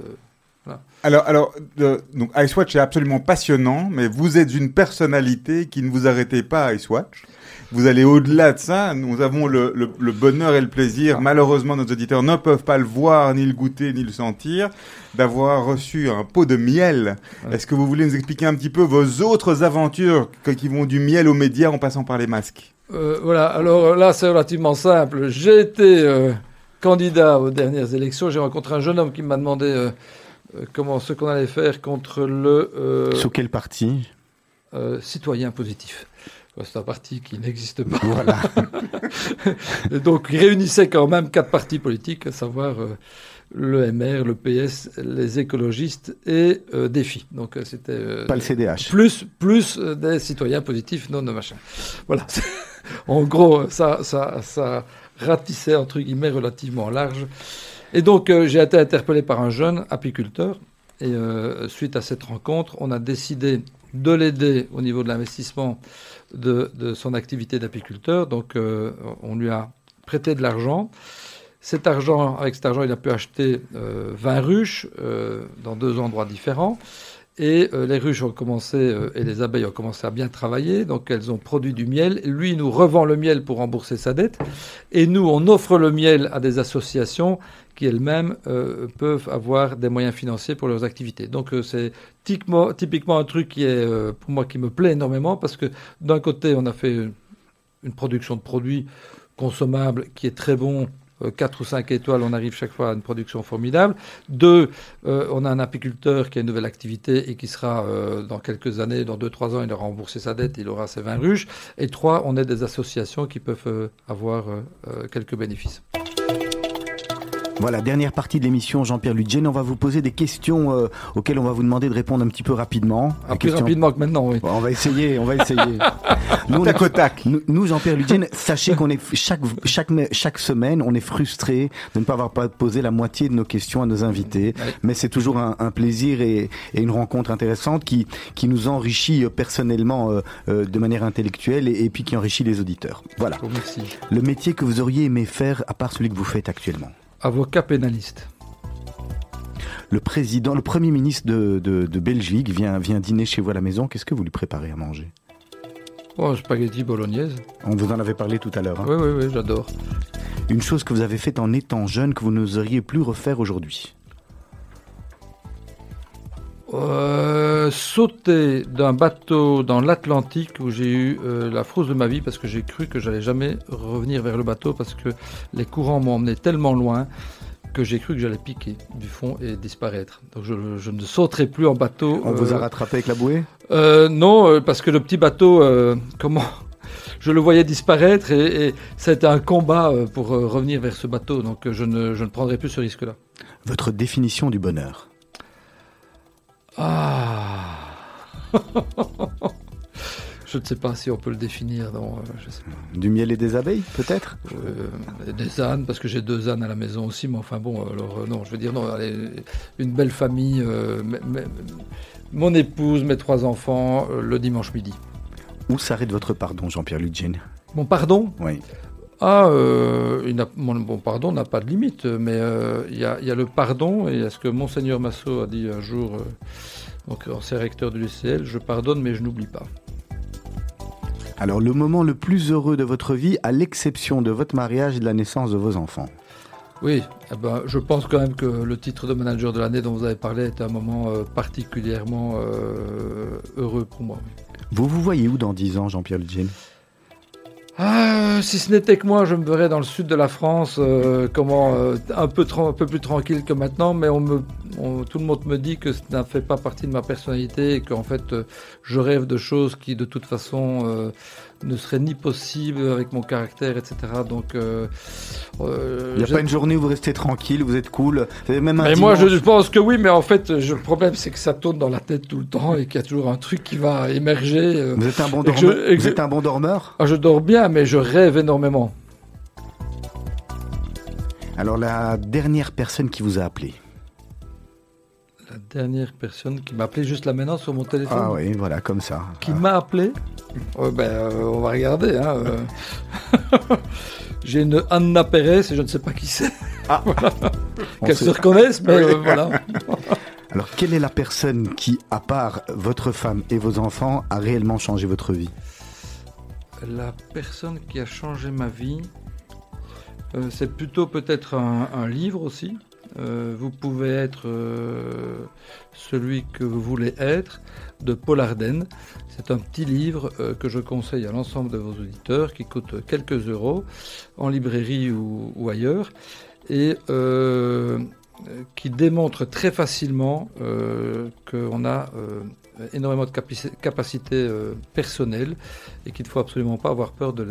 Alors, alors euh, donc Icewatch est absolument passionnant, mais vous êtes une personnalité qui ne vous arrêtez pas à Icewatch. Vous allez au-delà de ça. Nous avons le, le- le bonheur et le plaisir, malheureusement nos auditeurs ne peuvent pas le voir, ni le goûter, ni le sentir, d'avoir reçu un pot de miel. Ouais. Est-ce que vous voulez nous expliquer un petit peu vos autres aventures qui vont du miel aux médias en passant par les masques? Euh, voilà, alors euh, là, c'est relativement simple. J'ai été euh, candidat aux dernières élections. J'ai rencontré un jeune homme qui m'a demandé euh, comment ce qu'on allait faire contre le euh, Sous quel parti? euh, citoyen positif. C'est un parti qui n'existe pas. Voilà. <laughs> Donc, il réunissait quand même quatre partis politiques, à savoir euh, le MR, le PS, les écologistes et euh, Défi. Donc, euh, c'était euh, Pas le CDH. plus, plus euh, des citoyens positifs, non de machin. Voilà. <laughs> en gros, ça, ça, ça ratissait, entre guillemets, relativement large. Et donc, euh, j'ai été interpellé par un jeune apiculteur. Et euh, suite à cette rencontre, on a décidé de l'aider au niveau de l'investissement de, son activité d'apiculteur. Donc, euh, on lui a prêté de l'argent. Cet argent, avec cet argent, il a pu acheter euh, 20 ruches dans deux endroits différents. Et euh, les ruches ont commencé, euh, et les abeilles ont commencé à bien travailler, donc elles ont produit du miel. Lui, nous revend le miel pour rembourser sa dette. Et nous, on offre le miel à des associations qui elles-mêmes euh, peuvent avoir des moyens financiers pour leurs activités. Donc c'est typiquement, typiquement un truc qui est, pour moi, qui me plaît énormément, parce que d'un côté, on a fait une production de produits consommables qui est très bon. 4 ou 5 étoiles, on arrive chaque fois à une production formidable. Deux, euh, on a un apiculteur qui a une nouvelle activité et qui sera, euh, dans quelques années, dans 2-3 ans, il aura remboursé sa dette, il aura ses 20 ruches. Et trois, on est des associations qui peuvent euh, avoir euh, euh, quelques bénéfices. Voilà, dernière partie de l'émission, Jean-Pierre Ludgen. On va vous poser des questions euh, auxquelles on va vous demander de répondre un petit peu rapidement. Des plus questions- rapidement que maintenant, oui. Bon, on va essayer, on va essayer. <laughs> nous, Tac au tac. nous, nous, Jean-Pierre Ludgen, <laughs> sachez qu'on est chaque, chaque, chaque semaine, on est frustré de ne pas avoir posé la moitié de nos questions à nos invités. Ouais. Mais c'est toujours un, un plaisir et, et une rencontre intéressante qui, qui nous enrichit euh, personnellement euh, euh, de manière intellectuelle et, et puis qui enrichit les auditeurs. Voilà. Remercie. Le métier que vous auriez aimé faire à part celui que vous faites actuellement. Avocat pénaliste. Le président, le premier ministre de, de, de Belgique vient, vient dîner chez vous à la maison. Qu'est-ce que vous lui préparez à manger? Oh, spaghetti bolognaise. On vous en avait parlé tout à l'heure. hein. Oui, oui, oui, j'adore. Une chose que vous avez faite en étant jeune que vous n'oseriez plus refaire aujourd'hui. Euh, sauter d'un bateau dans l'Atlantique où j'ai eu euh, la frousse de ma vie parce que j'ai cru que j'allais jamais revenir vers le bateau parce que les courants m'ont emmené tellement loin que j'ai cru que j'allais piquer du fond et disparaître. Donc je, je ne sauterai plus en bateau. On vous a euh, rattrapé avec la bouée? euh, non, parce que le petit bateau, euh, <laughs> comment Je le voyais disparaître et, et ça a été un combat pour revenir vers ce bateau. Donc je ne, je ne prendrai plus ce risque-là. Votre définition du bonheur Ah <laughs> Je ne sais pas si on peut le définir. Non, euh, je sais pas. Du miel et des abeilles, peut-être? Euh, des ânes, parce que j'ai deux ânes à la maison aussi. Mais enfin bon, alors euh, non, je veux dire non. Allez, une belle famille, euh, mon épouse, mes trois enfants, le dimanche midi. Où s'arrête votre pardon, Jean-Pierre Ludgen Mon pardon? Oui. Ah, euh, mon, pardon n'a pas de limite, mais euh, il y, a, il y a le pardon, et il y a ce que Monseigneur Massot a dit un jour, euh, donc ancien recteur de l'UCL, je pardonne mais je n'oublie pas. Alors, le moment le plus heureux de votre vie, à l'exception de votre mariage et de la naissance de vos enfants Oui, eh ben, je pense quand même que le titre de manager de l'année dont vous avez parlé est un moment euh, particulièrement heureux pour moi. Vous vous voyez où dans 10 ans, Jean-Pierre Ludgen Ah, si ce n'était que moi, je me verrais dans le sud de la France, euh, comment euh, un peu un peu plus tranquille que maintenant, mais on me, on- tout le monde me dit que ça n'a fait pas partie de ma personnalité et qu'en fait, euh, je rêve de choses qui, de toute façon, euh, ne seraient ni possibles avec mon caractère, etc. Donc, euh, Il n'y a pas une journée où vous restez tranquille, vous êtes cool même un mais moi, je pense que oui, mais en fait, je- le problème, c'est que ça tourne dans la tête tout le temps et qu'il y a toujours un truc qui va émerger. Vous êtes un bon dormeur, je- vous êtes un bon dormeur? Ah, je dors bien, mais je rêve énormément. Alors, la dernière personne qui vous a appelé La dernière personne qui m'a appelé juste là maintenant sur mon téléphone. Ah oui, voilà, comme ça. Qui m'a appelé Euh, ben, euh, On va regarder. Hein, euh. <laughs> J'ai une Anna Pérez et je ne sais pas qui c'est. Ah. <laughs> Voilà. On Qu'elle sait- se reconnaisse, mais <laughs> Oui. euh, voilà. Alors, quelle est la personne qui, à part votre femme et vos enfants, a réellement changé votre vie? La personne qui a changé ma vie, c'est plutôt peut-être un, un livre aussi. Euh, vous pouvez être euh, celui que vous voulez être, de Paul Arden. C'est un petit livre euh, que je conseille à l'ensemble de vos auditeurs, qui coûte quelques euros, en librairie ou, ailleurs, et qui démontre très facilement qu'on a énormément de capaci- capacités personnelles et qu'il ne faut absolument pas avoir peur de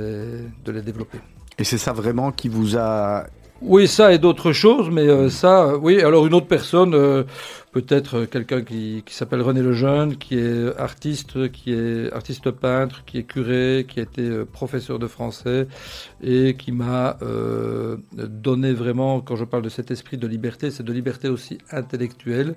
de les développer. Et c'est ça vraiment qui vous a... Oui, ça et d'autres choses, mais euh, ça, oui. Alors une autre personne, euh, peut-être euh, quelqu'un qui, qui s'appelle René Lejeune, qui est artiste, qui est artiste peintre, qui est curé, qui a été euh, professeur de français et qui m'a euh, donné vraiment, quand je parle de cet esprit de liberté, c'est de liberté aussi intellectuelle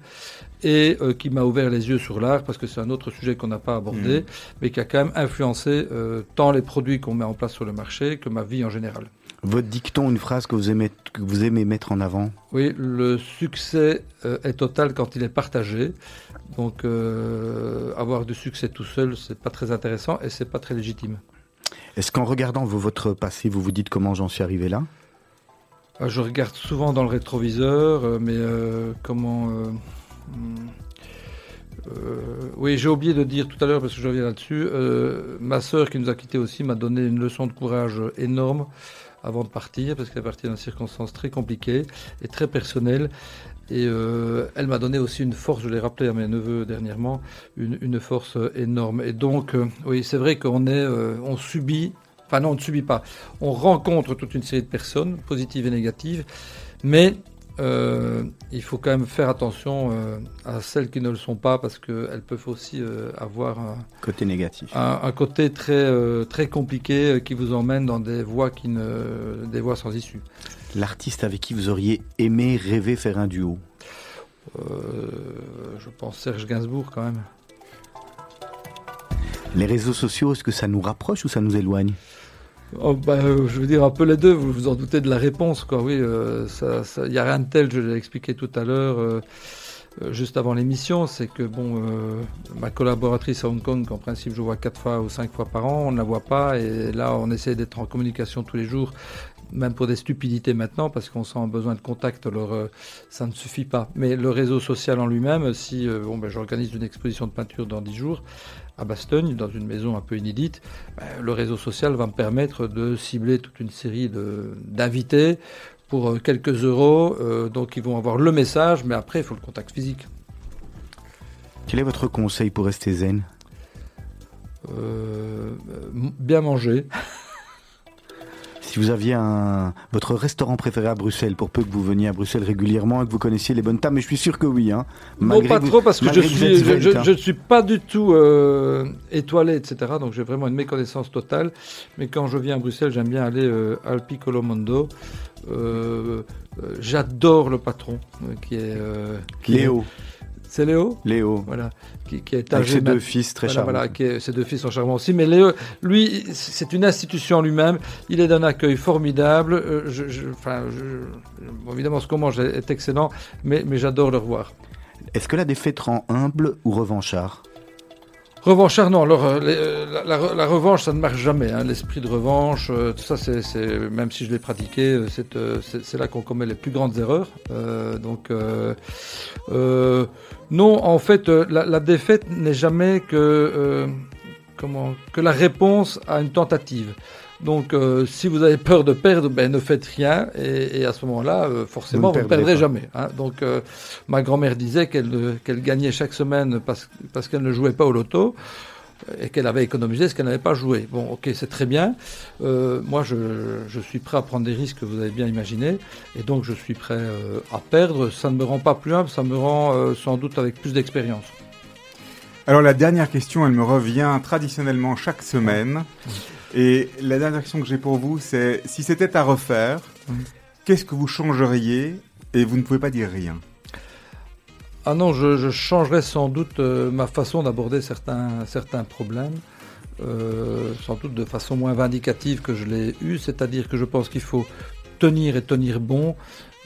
et euh, qui m'a ouvert les yeux sur l'art parce que c'est un autre sujet qu'on n'a pas abordé, mais qui a quand même influencé euh, tant les produits qu'on met en place sur le marché que ma vie en général. Votre dicton, une phrase que vous aimez, que vous aimez mettre en avant? Oui, le succès euh, est total quand il est partagé. Donc, euh, avoir du succès tout seul, c'est pas très intéressant et c'est pas très légitime. Est-ce qu'en regardant vo- votre passé, vous vous dites comment j'en suis arrivé là? Euh, Je regarde souvent dans le rétroviseur, euh, mais euh, comment. euh, hmm, oui, j'ai oublié de dire tout à l'heure parce que je reviens là-dessus. ma sœur qui nous a quittés aussi m'a donné une leçon de courage énorme avant de partir parce qu'elle est partie dans des circonstances très compliquées et très personnelles. Et euh, elle m'a donné aussi une force, je l'ai rappelé à mes neveux dernièrement, une, force euh, énorme. Et donc, euh, oui, c'est vrai qu'on est, on subit, enfin non, on ne subit pas, on rencontre toute une série de personnes, positives et négatives, mais euh, il faut quand même faire attention euh, à celles qui ne le sont pas parce qu'elles peuvent aussi euh, avoir un, Côté négatif. un, un côté très, très compliqué qui vous emmène dans des voies, qui ne, des voies sans issue. L'artiste avec qui vous auriez aimé rêver faire un duo? Je pense Serge Gainsbourg quand même. Les réseaux sociaux, est-ce que ça nous rapproche ou ça nous éloigne? Oh, bah, euh, je veux dire un peu les deux, vous vous en doutez de la réponse. Quoi. Oui, euh, ça, ça, y a rien de tel, je l'ai expliqué tout à l'heure, euh, euh, juste avant l'émission, c'est que bon, ma collaboratrice à Hong Kong, qu'en principe je vois quatre fois ou cinq fois par an, on ne la voit pas, et là on essaie d'être en communication tous les jours, même pour des stupidités maintenant, parce qu'on sent un besoin de contact, alors euh, ça ne suffit pas. Mais le réseau social en lui-même, si euh, bon, ben, j'organise une exposition de peinture dans dix jours, à Bastogne, dans une maison un peu inédite, ben, le réseau social va me permettre de cibler toute une série d'invités pour euh, quelques euros. euh, donc ils vont avoir le message, mais après il faut le contact physique. Quel est votre conseil pour rester zen? Bien manger. Si vous aviez un votre restaurant préféré à Bruxelles, pour peu que vous veniez à Bruxelles régulièrement et que vous connaissiez les bonnes tables, mais je suis sûr que oui. Hein, Non, pas vous- trop parce que je suis, ne suis pas du tout euh, étoilé, etc. Donc j'ai vraiment une méconnaissance totale. Mais quand je viens à Bruxelles, j'aime bien aller euh, al Piccolo Mondo. Euh, euh, J'adore le patron qui est euh, qui est- Léo, C'est Léo. Léo, Voilà, qui, qui est avec ses deux fils très Voilà, charmants. voilà, qui est- ses deux fils sont charmants aussi. Mais Léo, lui, c'est une institution en lui-même. Il est d'un accueil formidable. Euh, je, je- enfin, je- bon, évidemment, ce qu'on mange est, excellent, mais, mais j'adore le revoir. Est-ce que la défaite rend humble ou revanchard? Revanchard, non. Alors, euh, les- euh, la, la re- la revanche, ça ne marche jamais. hein. L'esprit de revanche, euh, tout ça, c'est, même si je l'ai pratiqué, c'est, euh, là qu'on commet les plus grandes erreurs. Euh, donc, non, en fait, euh, la, la défaite n'est jamais que, euh, comment, que la réponse à une tentative. Donc, euh, si vous avez peur de perdre, ben, ne faites rien. Et, et à ce moment-là, euh, forcément, Vous ne perdrez jamais. hein. Donc, euh, ma grand-mère disait qu'elle euh, qu'elle gagnait chaque semaine parce, parce qu'elle ne jouait pas au loto et qu'elle avait économisé ce qu'elle n'avait pas joué. Bon, ok, c'est très bien. Euh, moi, je, je suis prêt à prendre des risques, vous avez bien imaginé, et donc je suis prêt euh, à perdre. Ça ne me rend pas plus humble, ça me rend euh, sans doute avec plus d'expérience. Alors la dernière question, elle me revient traditionnellement chaque semaine. Et la dernière question que j'ai pour vous, c'est si c'était à refaire, qu'est-ce que vous changeriez Et vous ne pouvez pas dire rien? Ah non, je, je changerais sans doute euh, ma façon d'aborder certains, certains problèmes, euh, sans doute de façon moins vindicative que je l'ai eu, c'est-à-dire que je pense qu'il faut tenir et tenir bon,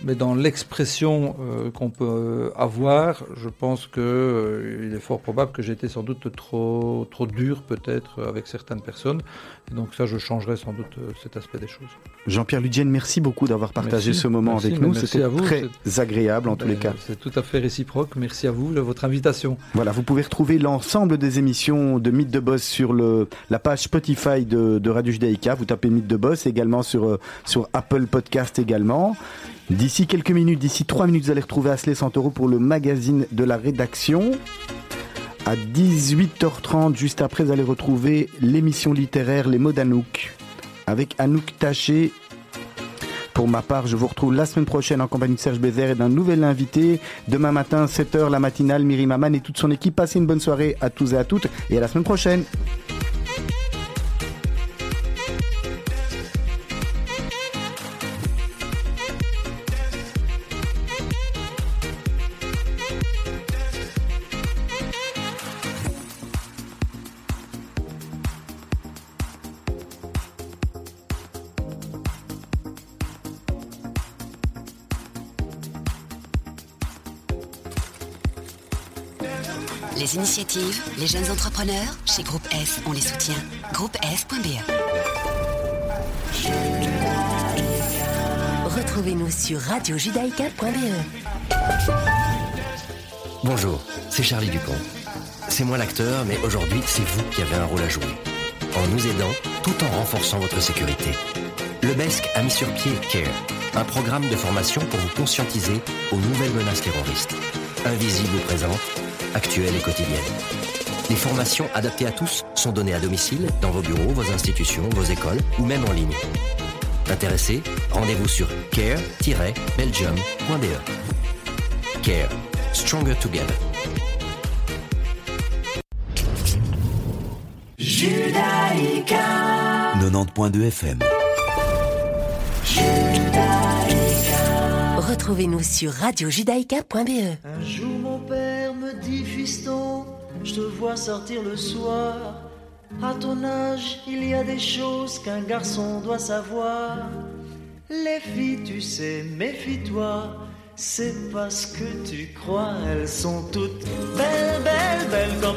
mais dans l'expression euh, qu'on peut euh, avoir, je pense que euh, est fort probable que j'ai été sans doute trop, trop dur peut-être avec certaines personnes, et donc ça je changerais sans doute cet aspect des choses. Jean-Pierre Ludienne, merci beaucoup d'avoir partagé Merci. ce moment Merci, avec nous. C'était très agréable en tous les Ben, cas. C'est tout à fait réciproque. Merci à vous de votre invitation. Voilà, vous pouvez retrouver l'ensemble des émissions de Mythe de Boss sur le, la page Spotify de, de Radio Judaïka. Vous tapez Mythe de Boss également sur, sur Apple Podcast également. D'ici quelques minutes, d'ici trois minutes, vous allez retrouver Asley Santoro pour le magazine de la rédaction. À 18h30, juste après, vous allez retrouver l'émission littéraire Les mots d'Anouk avec Anouk Taché. Pour ma part, je vous retrouve la semaine prochaine en compagnie de Serge Bézère et d'un nouvel invité. Demain matin, 7h, la matinale, Myri Maman et toute son équipe. Passez une bonne soirée à tous et à toutes et à la semaine prochaine. Les jeunes entrepreneurs, chez Groupe S, on les soutient. Groupe S.be. Retrouvez-nous sur radiojudaïka.be. Bonjour, c'est Charlie Dupont. C'est moi l'acteur, mais aujourd'hui, c'est vous qui avez un rôle à jouer. En nous aidant, tout en renforçant votre sécurité. Le BESC a mis sur pied CARE, un programme de formation pour vous conscientiser aux nouvelles menaces terroristes. Invisibles ou présentes, actuelles et quotidiennes. Les formations adaptées à tous sont données à domicile, dans vos bureaux, vos institutions, vos écoles ou même en ligne. Intéressé Rendez-vous sur care-belgium.be. Care. Stronger Together. Judaïka 90.2 FM. Retrouvez-nous sur radiojudaïka.be. Un jour dit fiston, je te vois sortir le soir. À ton âge, il y a des choses qu'un garçon doit savoir. Les filles, tu sais, méfie-toi. C'est parce que tu crois, elles sont toutes belles, belles, belles comme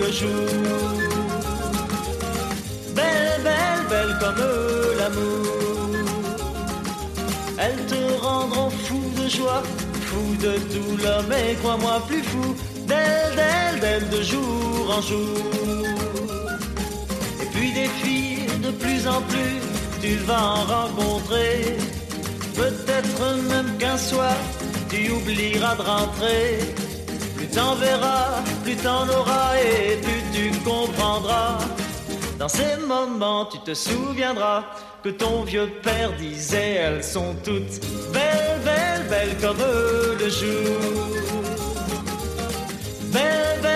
le jour. Belles, belles, belles comme l'amour. Elles te rendront fou de joie, fou de douleur, mais crois-moi plus fou d'elles, d'elles, d'elles de jour en jour. Et puis des filles de plus en plus, tu vas en rencontrer. Peut-être même qu'un soir, tu oublieras de rentrer. Plus t'en verras, plus t'en auras et plus tu comprendras. Dans ces moments, tu te souviendras que ton vieux père disait elles sont toutes belles, belles, belles comme le jour. Belles, belles